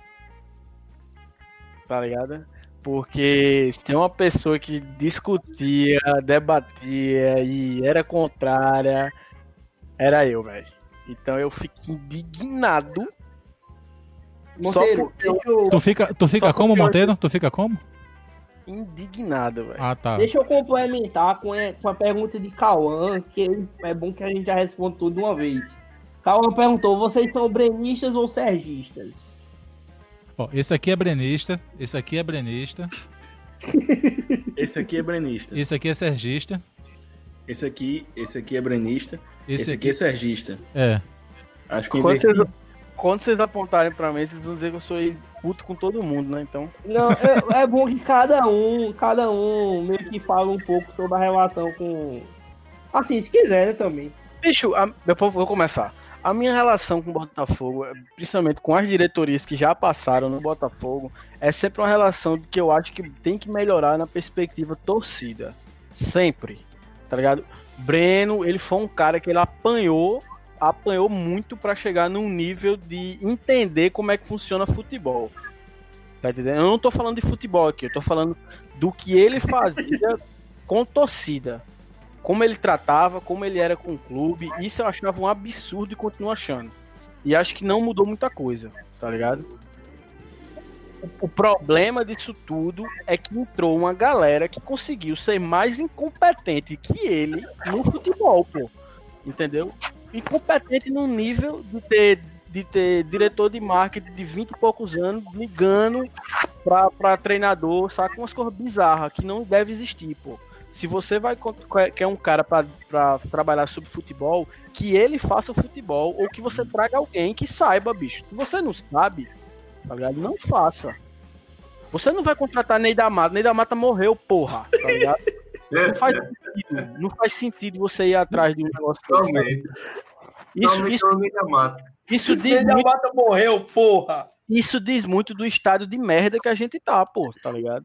Tá ligado? Porque se tem uma pessoa que discutia, debatia e era contrária, era eu, velho. Então eu fico indignado. Monteiro, porque eu- Tu fica, tu fica Só como, porque eu- Monteiro? Tu fica como? Indignado, velho. Ah, tá. deixa eu complementar com a, com a pergunta de Cauã, que é bom que a gente já responda tudo de uma vez. Cauã perguntou: vocês são brenistas ou sergistas? Ó, esse aqui é brenista, esse aqui é brenista, (laughs) Esse aqui é brenista. esse aqui é sergista, Esse aqui, esse aqui é brenista. esse, Esse, aqui aqui é sergista. é. Acho que Quando inverti- vocês, quando vocês apontarem pra mim, vocês vão dizer que eu sou puto com todo mundo, né? Então. Não, é, (laughs) é bom que cada um, cada um meio que fala um pouco sobre a relação com. Assim, se quiser, né, também. Bicho, a, depois eu vou começar. A minha relação com o Botafogo, é, principalmente com as diretorias que já passaram no Botafogo, é sempre uma relação que eu acho que tem que melhorar na perspectiva torcida. Sempre. Tá ligado? Breno, ele foi um cara que ele apanhou, apanhou muito pra chegar num nível de entender como é que funciona futebol. Tá entendendo? Eu não tô falando de futebol aqui, eu tô falando do que ele fazia (laughs) com torcida como ele tratava, como ele era com o clube, isso eu achava um absurdo e continuo achando. E acho que não mudou muita coisa, tá ligado? O- problema disso tudo é que entrou uma galera que conseguiu ser mais incompetente que ele no futebol, pô. Entendeu? Incompetente num nível de ter, de ter diretor de marketing de 20 e poucos anos ligando pra, pra treinador, saca? Umas coisas bizarras que não deve existir, pô se você vai quer um cara pra pra trabalhar sobre futebol, que ele faça o futebol ou que você traga alguém que saiba, bicho. Se você não sabe, tá ligado? Não faça. Você não vai contratar Ney da Mata. Ney da Mata morreu, porra, tá ligado? (laughs) Não faz sentido. Não faz sentido você ir atrás de um negócio desse. Somente. Isso, Somente isso, o Liga Mata. isso diz Ele muito, Mata morreu, porra! isso diz muito do estado de merda que a gente tá, pô, tá ligado?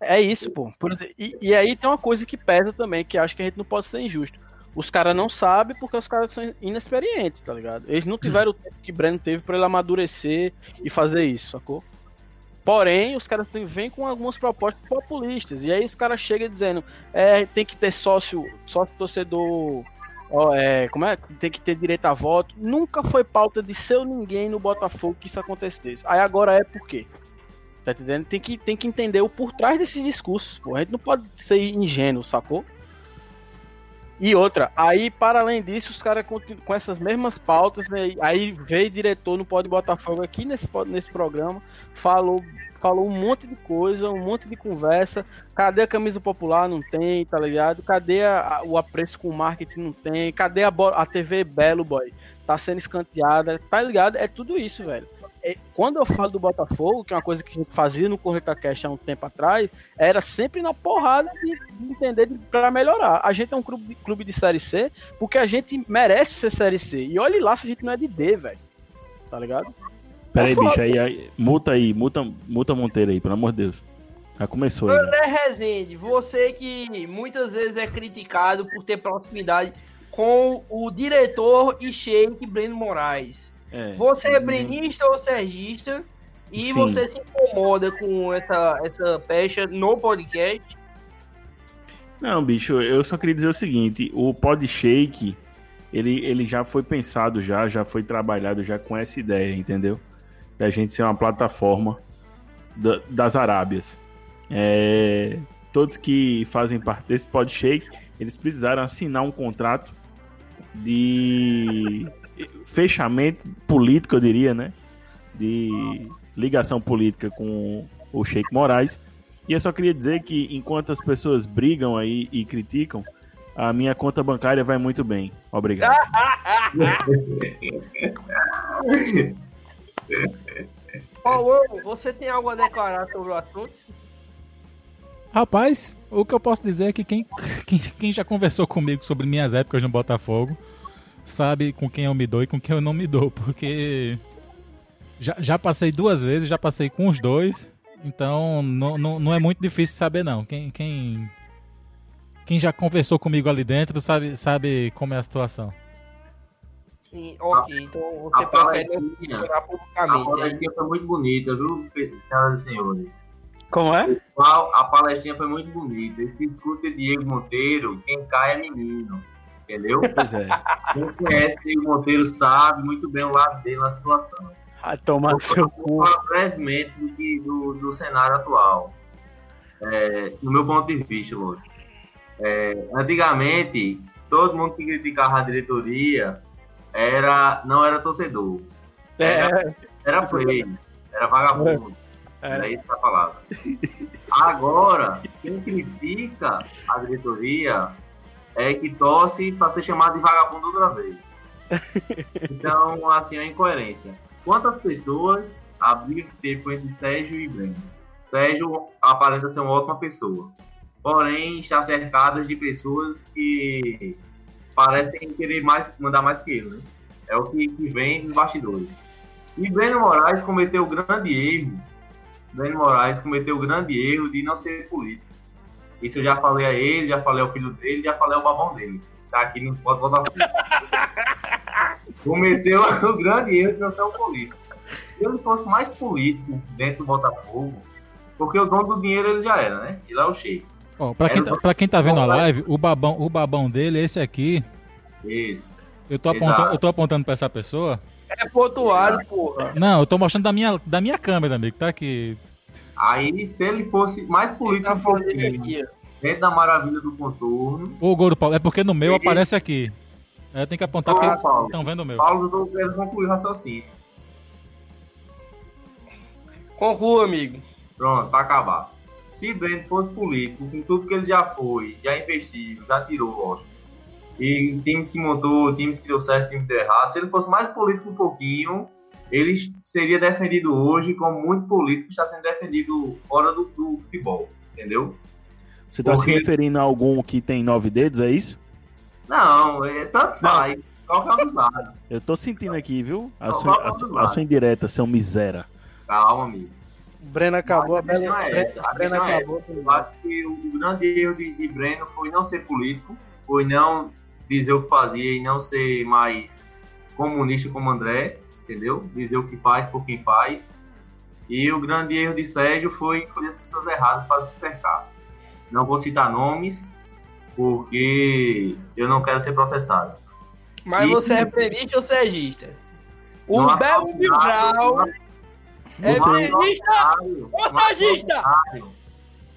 É isso, pô. Exemplo, e, e aí tem uma coisa que pesa também, que acho que a gente não pode ser injusto. Os caras não sabem porque os caras são inexperientes, tá ligado? Eles não tiveram o tempo que Breno teve pra ele amadurecer e fazer isso, sacou? Porém, os caras vêm com algumas propostas populistas. E aí os caras chegam dizendo, é, tem que ter sócio, sócio torcedor, é, como é? Tem que ter direito a voto. Nunca foi pauta de seu ninguém no Botafogo que isso acontecesse. Aí agora é por quê? Tá entendendo? Tem que, tem que entender o por trás desses discursos, pô. A gente não pode ser ingênuo, sacou? E outra, aí para além disso, os caras continuam com essas mesmas pautas, né? Aí veio diretor no Pode Botafogo aqui nesse, nesse programa, falou, falou um monte de coisa, um monte de conversa. Cadê a camisa popular? Não tem, tá ligado? Cadê a- o apreço com o marketing? Não tem. Cadê a, a TV Belo, boy? Tá sendo escanteada, tá ligado? É tudo isso, velho. É, Quando eu falo do Botafogo, que é uma coisa que a gente fazia no Correta Cash há um tempo atrás, era sempre na porrada de, de entender de- pra melhorar. A gente é um clube, de- clube de Série C porque a gente merece ser Série C. E olhe lá se a gente não é de D, velho. Tá ligado? Pera aí, É bicho, aí, aí, multa aí, multa, multa Monteiro aí, pelo amor de Deus. Já começou aí. né? André Rezende, você que muitas vezes é criticado por ter proximidade com o diretor e sheik Breno Moraes. É. Você é brenista ou sergista e Sim. você se incomoda com essa, essa pecha no podcast? Não, bicho, eu só queria dizer o seguinte, o Podshake, ele, ele já foi pensado já, já foi trabalhado já com essa ideia, entendeu? Da gente ser uma plataforma da- das Arábias. É, todos que fazem parte desse Podshake, eles precisaram assinar um contrato de fechamento político, eu diria, né? De ligação política com o Sheik Moraes. E eu só queria dizer que enquanto as pessoas brigam aí e criticam, a minha conta bancária vai muito bem. Obrigado. (laughs) Paulo, você tem algo a declarar sobre o assunto? Rapaz, o que eu posso dizer é que quem, quem, quem já conversou comigo sobre minhas épocas no Botafogo sabe com quem eu me dou e com quem eu não me dou, porque já, já passei duas vezes, já passei com os dois, então não, não, não é muito difícil saber não. Quem, quem, quem já conversou comigo ali dentro sabe, sabe como é a situação. E, ok, então você a prefere não palestrinha- mencionar A publicamente. é palestrinha foi muito bonita, viu, senhoras e senhores? Como é? Pessoal, A palestrinha foi muito bonita. Esse discute Diego Monteiro, quem cai é menino. Entendeu? Pois é. Quem conhece Diego Monteiro sabe muito bem o lado dele na situação. Vai tomar no seu cu. Vou falar brevemente do, que- do, do cenário atual. É, no meu ponto de vista, lógico. É, antigamente, todo mundo que criticava a diretoria era, não era torcedor. É, Era feio, era vagabundo. Era isso a palavra. Agora, quem critica a diretoria é que torce para ser chamado de vagabundo outra vez. (laughs) Então, assim, é incoerência. Quantas pessoas a briga que teve entre Sérgio e Breno? Sérgio aparenta ser uma ótima pessoa, porém está cercado de pessoas que parecem querer mais, mandar mais que ele, né? É o que, que vem dos bastidores. E Breno Moraes cometeu o grande erro Breno Moraes cometeu o grande erro de não ser político. Isso eu já falei a ele, já falei ao filho dele, já falei ao babão dele. Tá aqui no Pode Botafogo. (laughs) cometeu o (laughs) grande erro de não ser um político. Se ele fosse mais político dentro do Botafogo, porque o dono do dinheiro ele já era, né? Ele é o chefe. Ó, pra, quem tá, pra quem tá vendo a live, o babão, o babão dele é esse aqui. Isso. Eu tô, Exato. apontando, eu tô apontando pra essa pessoa. É pontuado, porra. Não, eu tô mostrando da minha, da minha câmera, amigo, tá aqui. Aí, se ele fosse mais político Tá um pouquinho, aqui, ó. dentro da maravilha do contorno, Ô, Goro Paulo, é porque no meu Sim. aparece aqui. É, tem que apontar Ah, porque Paulo. estão vendo o meu. Paulo, eu tô querendo concluir o raciocínio. Conclua, amigo. Pronto, para acabar. Se Breno fosse político, com tudo que ele já foi, já investiu, já tirou, lógico, e times que montou, times que deu certo, times que deu errado, se ele fosse mais político um pouquinho, ele seria defendido hoje como muito político está sendo defendido fora do, do futebol, entendeu? Você tá se Porque- referindo a algum que tem nove dedos, é isso? Não, é, tanto faz. Qualquer um lados. Eu tô sentindo aqui, viu? A sua, a, a sua indireta, seu miséria. Calma, amigo. O Breno acabou, a Breno, é essa, a Breno é acabou. Eu acho que o, o grande erro de, de Breno foi não ser político, foi não dizer o que fazia e não ser mais comunista como André, entendeu? Dizer o que faz por quem faz. E o grande erro de Sérgio foi escolher as pessoas erradas para se cercar. Não vou citar nomes, porque eu não quero ser processado. Mas E- você é brevista ou sergista? O atual Vibral é cenário- ou sergista?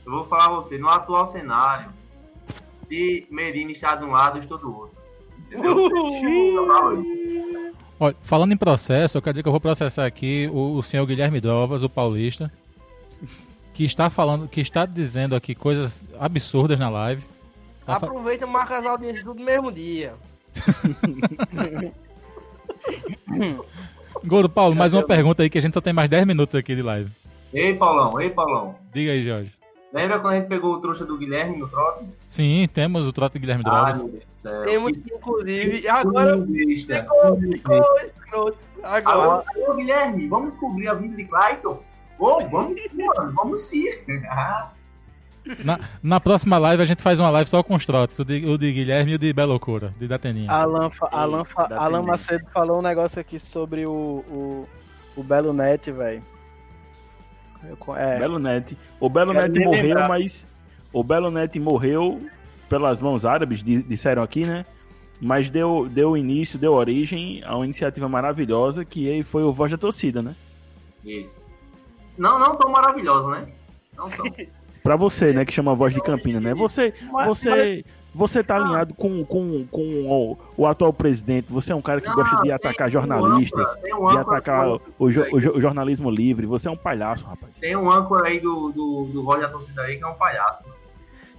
Eu vou falar a você, no atual cenário, se Merino está de um lado, estou do outro. Entendeu? (laughs) Olha, falando em processo, eu quero dizer que eu vou processar aqui o, o senhor Guilherme Drovas, o paulista, que está falando, que está dizendo aqui coisas absurdas na live. Tá Aproveita e marca as audiências tudo no mesmo dia. (laughs) Goro Paulo, mais uma pergunta aí que a gente só tem mais 10 minutos aqui de live. Ei, Paulão, ei, Paulão. Diga aí, Jorge. Lembra quando a gente pegou o trouxa do Guilherme no trote? Sim, temos o trote de Guilherme do céu. Temos inclusive, agora ficou, ficou escroto. Agora. Agora, ô Guilherme, vamos descobrir a vida de Clayton? Ô, vamos sim, mano, vamos sim. (laughs) Na, na próxima live a gente faz uma live só com os trotes, o de, o de Guilherme e o de Belocura, de Dateninha. Alan, Alan, Alan. Macedo falou um negócio aqui sobre o, o, o Belo Net, velho. É, Belo Net. O Belo Net morreu, lembrar. mas. O Belo Net morreu pelas mãos árabes, di- disseram aqui, né? Mas deu, deu início, deu origem a uma iniciativa maravilhosa que aí foi o Voz da Torcida, né? Isso. Não, não tão maravilhoso, né? Não tão. (laughs) Pra você, né, que chama Voz de Campina, né? Você, Mas- você, você tá alinhado com, com, com o, o atual presidente. Você é um cara que Não, gosta de atacar um jornalistas, âncora, um de âncora atacar do- o, jo- o jo- o jornalismo livre. Você é um palhaço, rapaz. Tem um âncora aí do, do, do da Torcida aí que é um palhaço.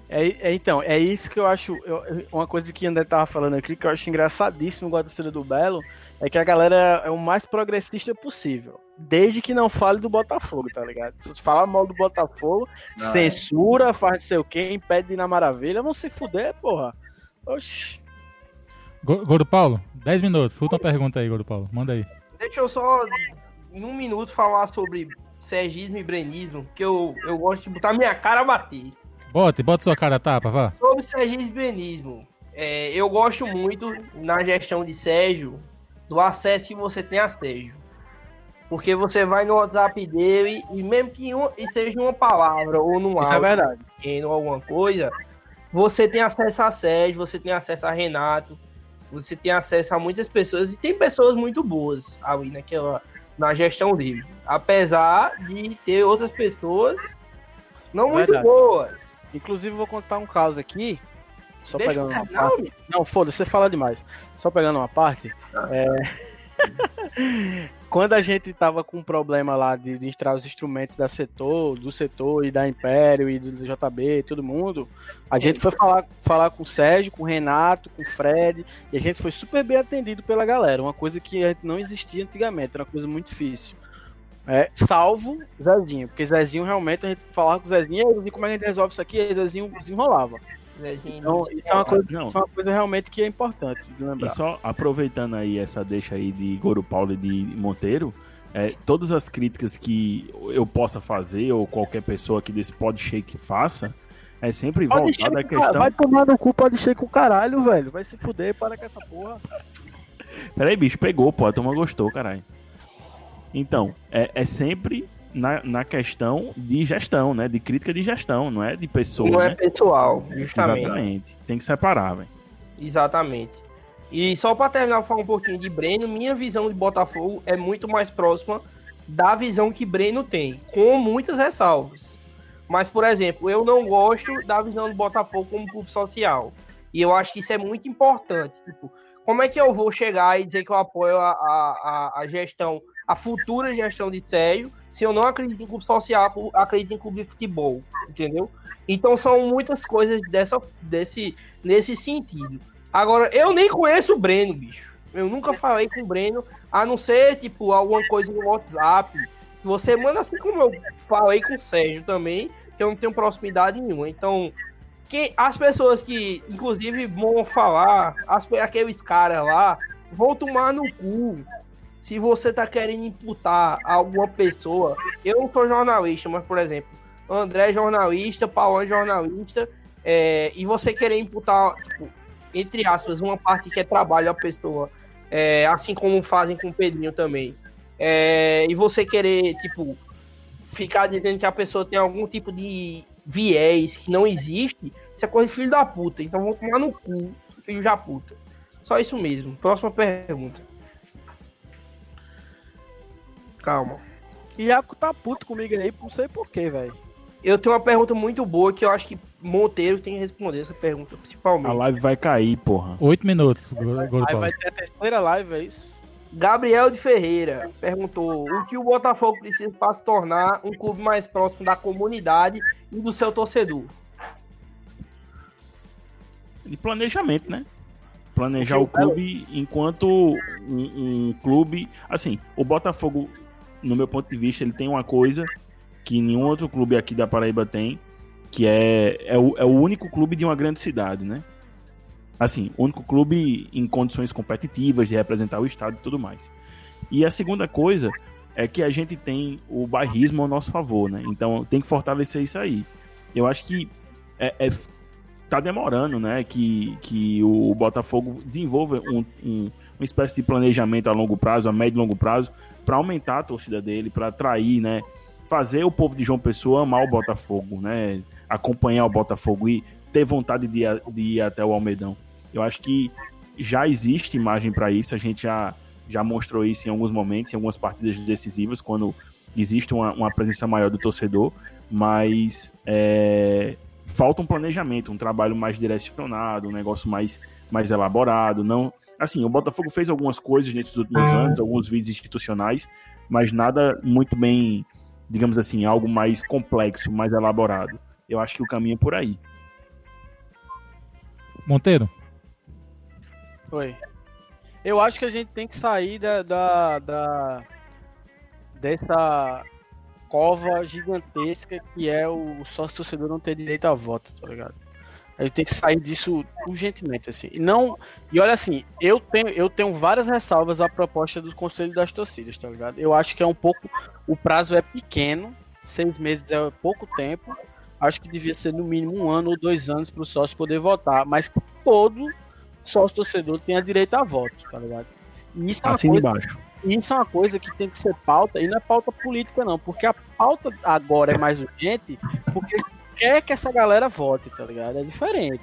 É, é, então, é isso que eu acho. eu- uma coisa que André tava falando aqui, que eu acho engraçadíssimo com a torcida do Belo, é que a galera é o mais progressista possível. Desde que não fale do Botafogo, tá ligado? Se você falar mal do Botafogo, Não, censura, faz não sei o quê, impede de ir na maravilha, vão se fuder, porra. Oxi. Go- Goro Paulo, 10 minutos. Última pergunta aí, Goro Paulo. Manda aí. Deixa eu só, em um minuto, falar sobre sergismo e brenismo, que eu, eu gosto de botar minha cara a bater. Bote, bota sua cara a tapa, vá. Sobre sergipenismo, é, eu gosto muito na gestão de Sérgio do acesso que você tem a Sérgio. Porque você vai no WhatsApp dele e mesmo que um, e seja uma palavra ou num é áudio verdade. pequeno ou alguma coisa, você tem acesso a Sérgio, você tem acesso a Renato, você tem acesso a muitas pessoas e tem pessoas muito boas ali naquela na gestão dele. Apesar de ter outras pessoas não muito Verdade. boas. Inclusive, vou contar um caso aqui. Só Deixa pegando uma parte. Não, foda-se, você fala demais. Só pegando uma parte. é, (laughs) Quando a gente tava com um problema lá de, de os instrumentos da setor, do setor e da Império e do JB, todo mundo, a gente foi falar, falar com o Sérgio, com o Renato, com o Fred, e a gente foi super bem atendido pela galera. Uma coisa que não existia antigamente, era uma coisa muito difícil. É, salvo Zezinho, porque Zezinho realmente a gente falava com o Zezinho, e aí, como é que a gente resolve isso aqui? E aí Zezinho desenrolava. Então, isso é uma coisa, Não. isso é uma coisa realmente que é importante de E lembrar. só aproveitando aí essa deixa aí de Goro Paulo e de Monteiro, é, todas as críticas que eu possa fazer, ou qualquer pessoa aqui desse Podshake faça, é sempre Pode voltada à shake, questão. Vai tomar no cu, pode com o caralho, velho. Vai se fuder, para com essa porra. (laughs) Peraí, bicho, pegou, pô, a turma gostou, caralho. Então, é, é sempre na, na questão de gestão, né? De crítica de gestão, não é de pessoa, não é né? pessoal, justamente. Exatamente. Tem que separar, velho. Exatamente. E só para terminar, falar um pouquinho de Breno, minha visão de Botafogo é muito mais próxima da visão que Breno tem, com muitas ressalvas. Mas, por exemplo, eu não gosto da visão do Botafogo como clube social. E eu acho que isso é muito importante. Tipo, como é que eu vou chegar e dizer que eu apoio a, a- a gestão, a futura gestão de Sérgio, se eu não acredito em clube social, acredito em clube de futebol, entendeu? Então são muitas coisas dessa, desse, nesse sentido. Agora, eu nem conheço o Breno, bicho. Eu nunca falei com o Breno, a não ser, tipo, alguma coisa no WhatsApp. Você manda assim como eu falei com o Sérgio também, que eu não tenho proximidade nenhuma. Então, que as pessoas que, inclusive, vão falar, as, aqueles caras lá, vão tomar no cu. Se você tá querendo imputar alguma pessoa, eu não sou jornalista, mas, por exemplo, André é jornalista, Paulo é jornalista, é, e você querer imputar, tipo, entre aspas, uma parte que é trabalho à pessoa, é, assim como fazem com o Pedrinho também, é, e você querer, tipo, ficar dizendo que a pessoa tem algum tipo de viés que não existe, isso é coisa de filho da puta. Então vão tomar no cu, filho da puta. Só isso mesmo. Próxima pergunta. Calma. Iaco tá puto comigo aí, não sei porquê, velho. Eu tenho uma pergunta muito boa que eu acho que Monteiro tem que responder essa pergunta, A principalmente. live vai cair, porra. Oito minutos, Aí Paulo. vai ter a terceira live, é isso? Gabriel de Ferreira perguntou o que o Botafogo precisa para se tornar um clube mais próximo da comunidade e do seu torcedor. De planejamento, né? Planejar o clube enquanto um, um clube. Assim, o Botafogo, no meu ponto de vista, ele tem uma coisa que nenhum outro clube aqui da Paraíba tem, que é, é, o, é o único clube de uma grande cidade, né? Assim, o único clube em condições competitivas de representar o estado e tudo mais. E a segunda coisa é que a gente tem o bairrismo ao nosso favor, né? Então tem que fortalecer isso aí. Eu acho que é, é tá demorando, né? Que, que o Botafogo desenvolva um, um- uma espécie de planejamento a longo prazo, a médio e longo prazo, para aumentar a torcida dele, para atrair, né? Fazer o povo de João Pessoa amar o Botafogo, né? Acompanhar o Botafogo e ter vontade de, ir- de ir até o Almedão. Eu acho que já existe imagem para isso, a gente já, já mostrou isso em alguns momentos, em algumas partidas decisivas, quando existe uma, uma presença maior do torcedor, mas é, falta um planejamento, um trabalho mais direcionado, um negócio mais, mais elaborado. Não, assim, o Botafogo fez algumas coisas nesses últimos anos, alguns vídeos institucionais, mas nada muito bem, digamos assim, algo mais complexo, mais elaborado. Eu acho que o caminho é por aí. Monteiro, Oi. Eu acho que a gente tem que sair da, da, da- dessa cova gigantesca que é o sócio torcedor não ter direito a voto, tá ligado? A gente tem que sair disso urgentemente, assim. E não. E olha assim, eu tenho, eu tenho várias ressalvas à proposta do Conselho das Torcidas, tá ligado? Eu acho que é um pouco. O prazo é pequeno, seis meses é pouco tempo. acho que devia ser no mínimo um ano ou dois anos para o sócio poder votar, mas que todo sócio torcedor tenha direito a voto, tá ligado? E isso é uma Assim coisa embaixo. isso é uma coisa que tem que ser pauta, e não é pauta política, não, porque a pauta agora é mais urgente, porque quer que essa galera vote, tá ligado? É diferente.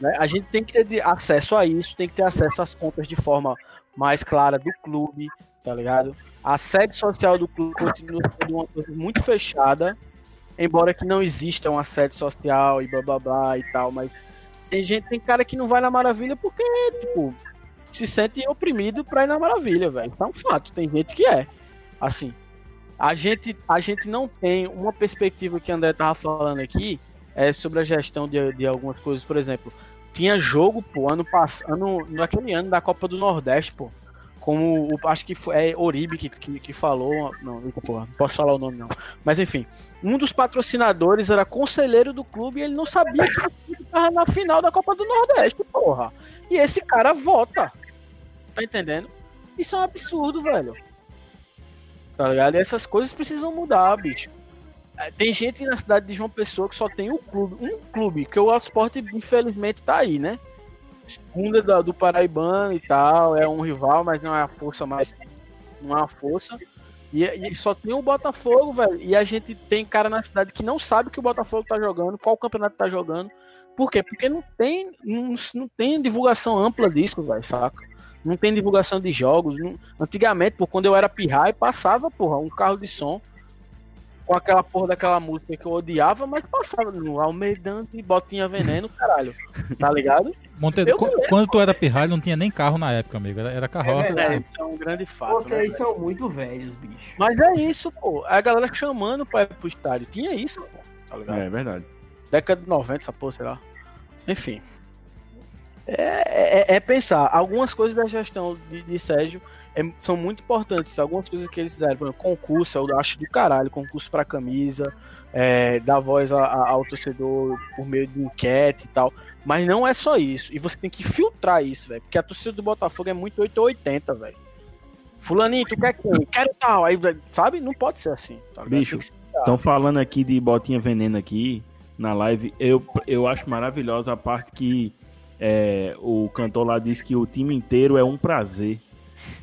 né? A gente tem que ter acesso a isso, tem que ter acesso às contas de forma mais clara do clube, tá ligado? A sede social do clube continua sendo uma coisa muito fechada, embora que não exista uma sede social e blá blá blá e tal, mas tem gente, tem cara que não vai na Maravilha porque, tipo, se sente oprimido pra ir na Maravilha, velho. Então é um fato, tem gente que é. Assim, a gente, a gente não tem uma perspectiva que o André tava falando aqui é sobre a gestão de, de algumas coisas, por exemplo. Tinha jogo, pô, ano passado, naquele ano da Copa do Nordeste, pô. Como o, acho que foi, é Oribe que, que, que falou. Não, porra, não posso falar o nome, não. Mas enfim, um dos patrocinadores era conselheiro do clube e ele não sabia que tava na final da Copa do Nordeste, porra. E esse cara vota. Tá entendendo? Isso é um absurdo, velho. Tá ligado? E essas coisas precisam mudar, bicho. É, Tem gente na cidade de João Pessoa que só tem um clube, um clube, que o Autosport infelizmente tá aí, né? Segunda da- do Paraibano e tal, é um rival, mas não é a força mais. Não é uma força. E, e só tem o Botafogo, velho. E a gente tem cara na cidade que não sabe que o Botafogo tá jogando, qual campeonato tá jogando. Por quê? Porque não tem, não, não tem divulgação ampla disso, velho, saca? Não tem divulgação de jogos. não- Antigamente, pô, quando eu era pirraia, passava, porra, um carro de som com aquela porra daquela música que eu odiava, mas passava no Almeidante e Botinha Veneno, caralho. Tá ligado? Monteiro, quando tu era pirralho, não tinha nem carro na época, amigo. Era, era carroça. É É, isso é um grande fato. né, Vocês velho? são muito velhos, bicho. Mas é isso, pô. É a galera chamando pra ir pro estádio. Tinha isso, pô. Tá ligado? É verdade. Década de 90, essa porra, sei lá. Enfim. É, é- é pensar. Algumas coisas da gestão de, de Sérgio é- são muito importantes. Algumas coisas que eles fizeram. Por exemplo, concurso, eu acho do caralho. Concurso pra camisa. É, dar voz a- a- ao torcedor por meio de enquete e tal. Mas não é só isso. E você tem que filtrar isso, velho. Porque a torcida do Botafogo é muito 880, velho. Fulaninho, tu quer quem? Quero tal. Aí, sabe? Não pode ser assim. tá? Bicho, Estão falando aqui de botinha veneno aqui na live. Eu, eu acho maravilhosa a parte que é, o cantor lá disse que o time inteiro é um prazer.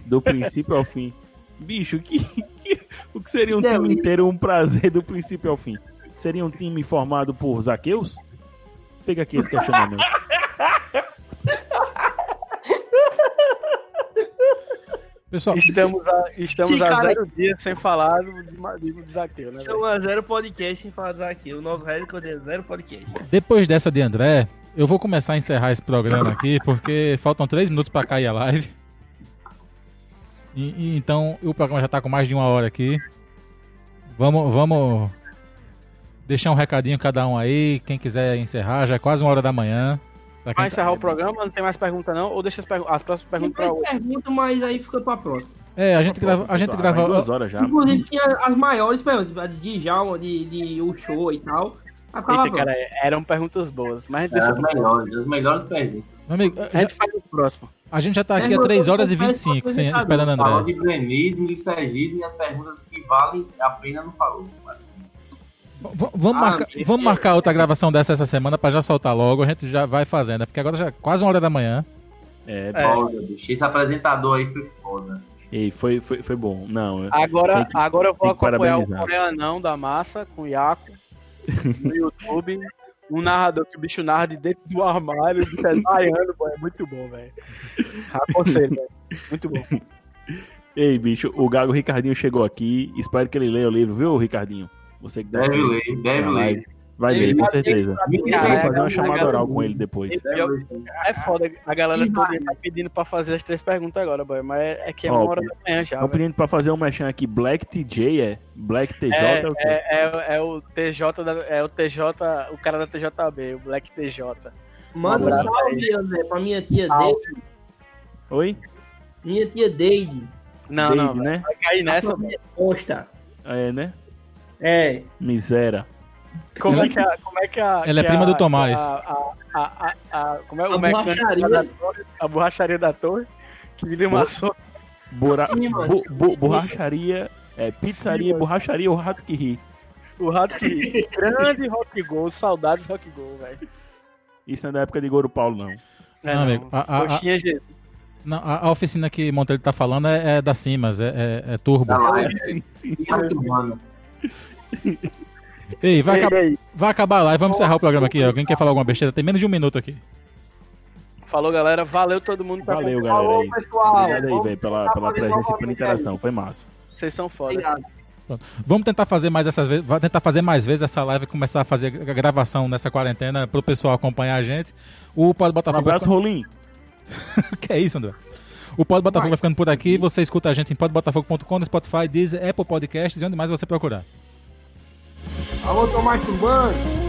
Do (laughs) princípio ao fim. Bicho, que, que- o que seria um Não, time inteiro um prazer do princípio ao fim? Seria um time formado por Zaqueus? Fica aqui esse questionamento. (laughs) Pessoal, Estamos a, estamos Que a zero dias sem falar do, do, do Zaqueu, né? São a zero podcast sem falar disso aqui. O nosso recorde é zero podcast. depois dessa de André, eu vou começar a encerrar esse programa aqui, porque faltam três minutos pra cair a live. E, e então o programa já tá com mais de uma hora aqui. Vamos, vamos deixar um recadinho cada um aí. Quem quiser encerrar, já é quase uma hora da manhã. Vai tá- encerrar o programa, não tem mais pergunta não? Ou deixa as, pergu- as próximas perguntas mais hoje? perguntas, mas aí fica pra próxima. É, a gente grava, a gente grava. duas horas já. Inclusive tinha as maiores perguntas, a de Djalma, de, de Uchoa e tal. Eita, cara, eram perguntas boas, mas É, deixa as melhores, as melhores perguntas. Meu amigo, A já- gente faz o próximo. a gente já tá aqui há Pergunta 3 horas e que eu peço 25 pro sem, esperando Falou André. de gremismo e sergismo e as perguntas que valem a pena não falou. V- vamos, Ah, marcar, meu vamos marcar outra gravação dessa essa semana pra já soltar logo. A gente já vai fazendo, porque agora já é quase uma hora da manhã. É, Foda, bicho. Esse apresentador aí foi foda. e foi, foi, foi bom. Não, Agora, que- agora eu vou acompanhar o. Coreanão da Massa com o Iaco no YouTube. Um narrador que o bicho narra de dentro do armário, desaiando, pô, é muito bom, velho. Aconselho, velho. Muito bom. Ei, bicho, o Gago Ricardinho chegou aqui. Espero que ele leia o livro, viu, Ricardinho? Você Deve aqui ler, deve ler. Vai ler, com certeza. Caralho, fazer uma chamada oral com ele depois. Ler sim. É foda, a galera tá pedindo pra fazer as três perguntas agora, boy, mas é, é que é uma hora da manhã já. Estão pedindo pra fazer um mechan aqui. Black TJ é? Black TJ é, É, o quê? é, é, é o TJ, da- é o TJ, o cara da TJB, o Black TJ. Manda um salve, André, pra minha tia. Deide. Oi? Minha tia Deide. Não, Deide, não, né? vai cair nessa. Costa. É, né? É. Miséria. Como Ela- é que a. Como é que a Ela é que prima a- do Tomás. A, a, a, a, a- como é A o mecânico borracharia. da torre, a borracharia da torre, que me deu uma. Bora... Sim, bo- bo- borracharia. É, pizzaria, borracharia, o rato que ri. O rato que ri. (laughs) Grande rock gol, saudades rock gol, velho. Isso não é da época de Goro Paulo, não. É, Não, amigo, a- a- Coxinha Jesus. Não, a, a oficina que Monteiro tá falando é, é da Simas, é, é- é Turbo. Da live. (laughs) Sim, sim, sim. Mano, (laughs) Ei, vai, E aí, acabar, e aí? vai acabar a live, vamos encerrar o programa aqui. Alguém quer falar alguma besteira? Tem menos de um minuto aqui. Falou, galera. Valeu todo mundo. tá Valeu, galera. Falou, aí. pessoal. Obrigado aí, velho, pela, pela presença e pela interação. Foi massa. Vocês são foda. Obrigado. Vamos tentar fazer mais essas vezes, vai tentar fazer mais vezes essa live e começar a fazer a gravação nessa quarentena pro pessoal acompanhar a gente. O Pode Um Botafogo. vai abraço, Rolim. ficar- (laughs) que é isso, André? O Pode Botafogo vai ficando por aqui. Você escuta a gente em podbotafogo.com, no Spotify, Deezer, Apple Podcasts e onde mais você procurar. Alô, Tomás Turbano.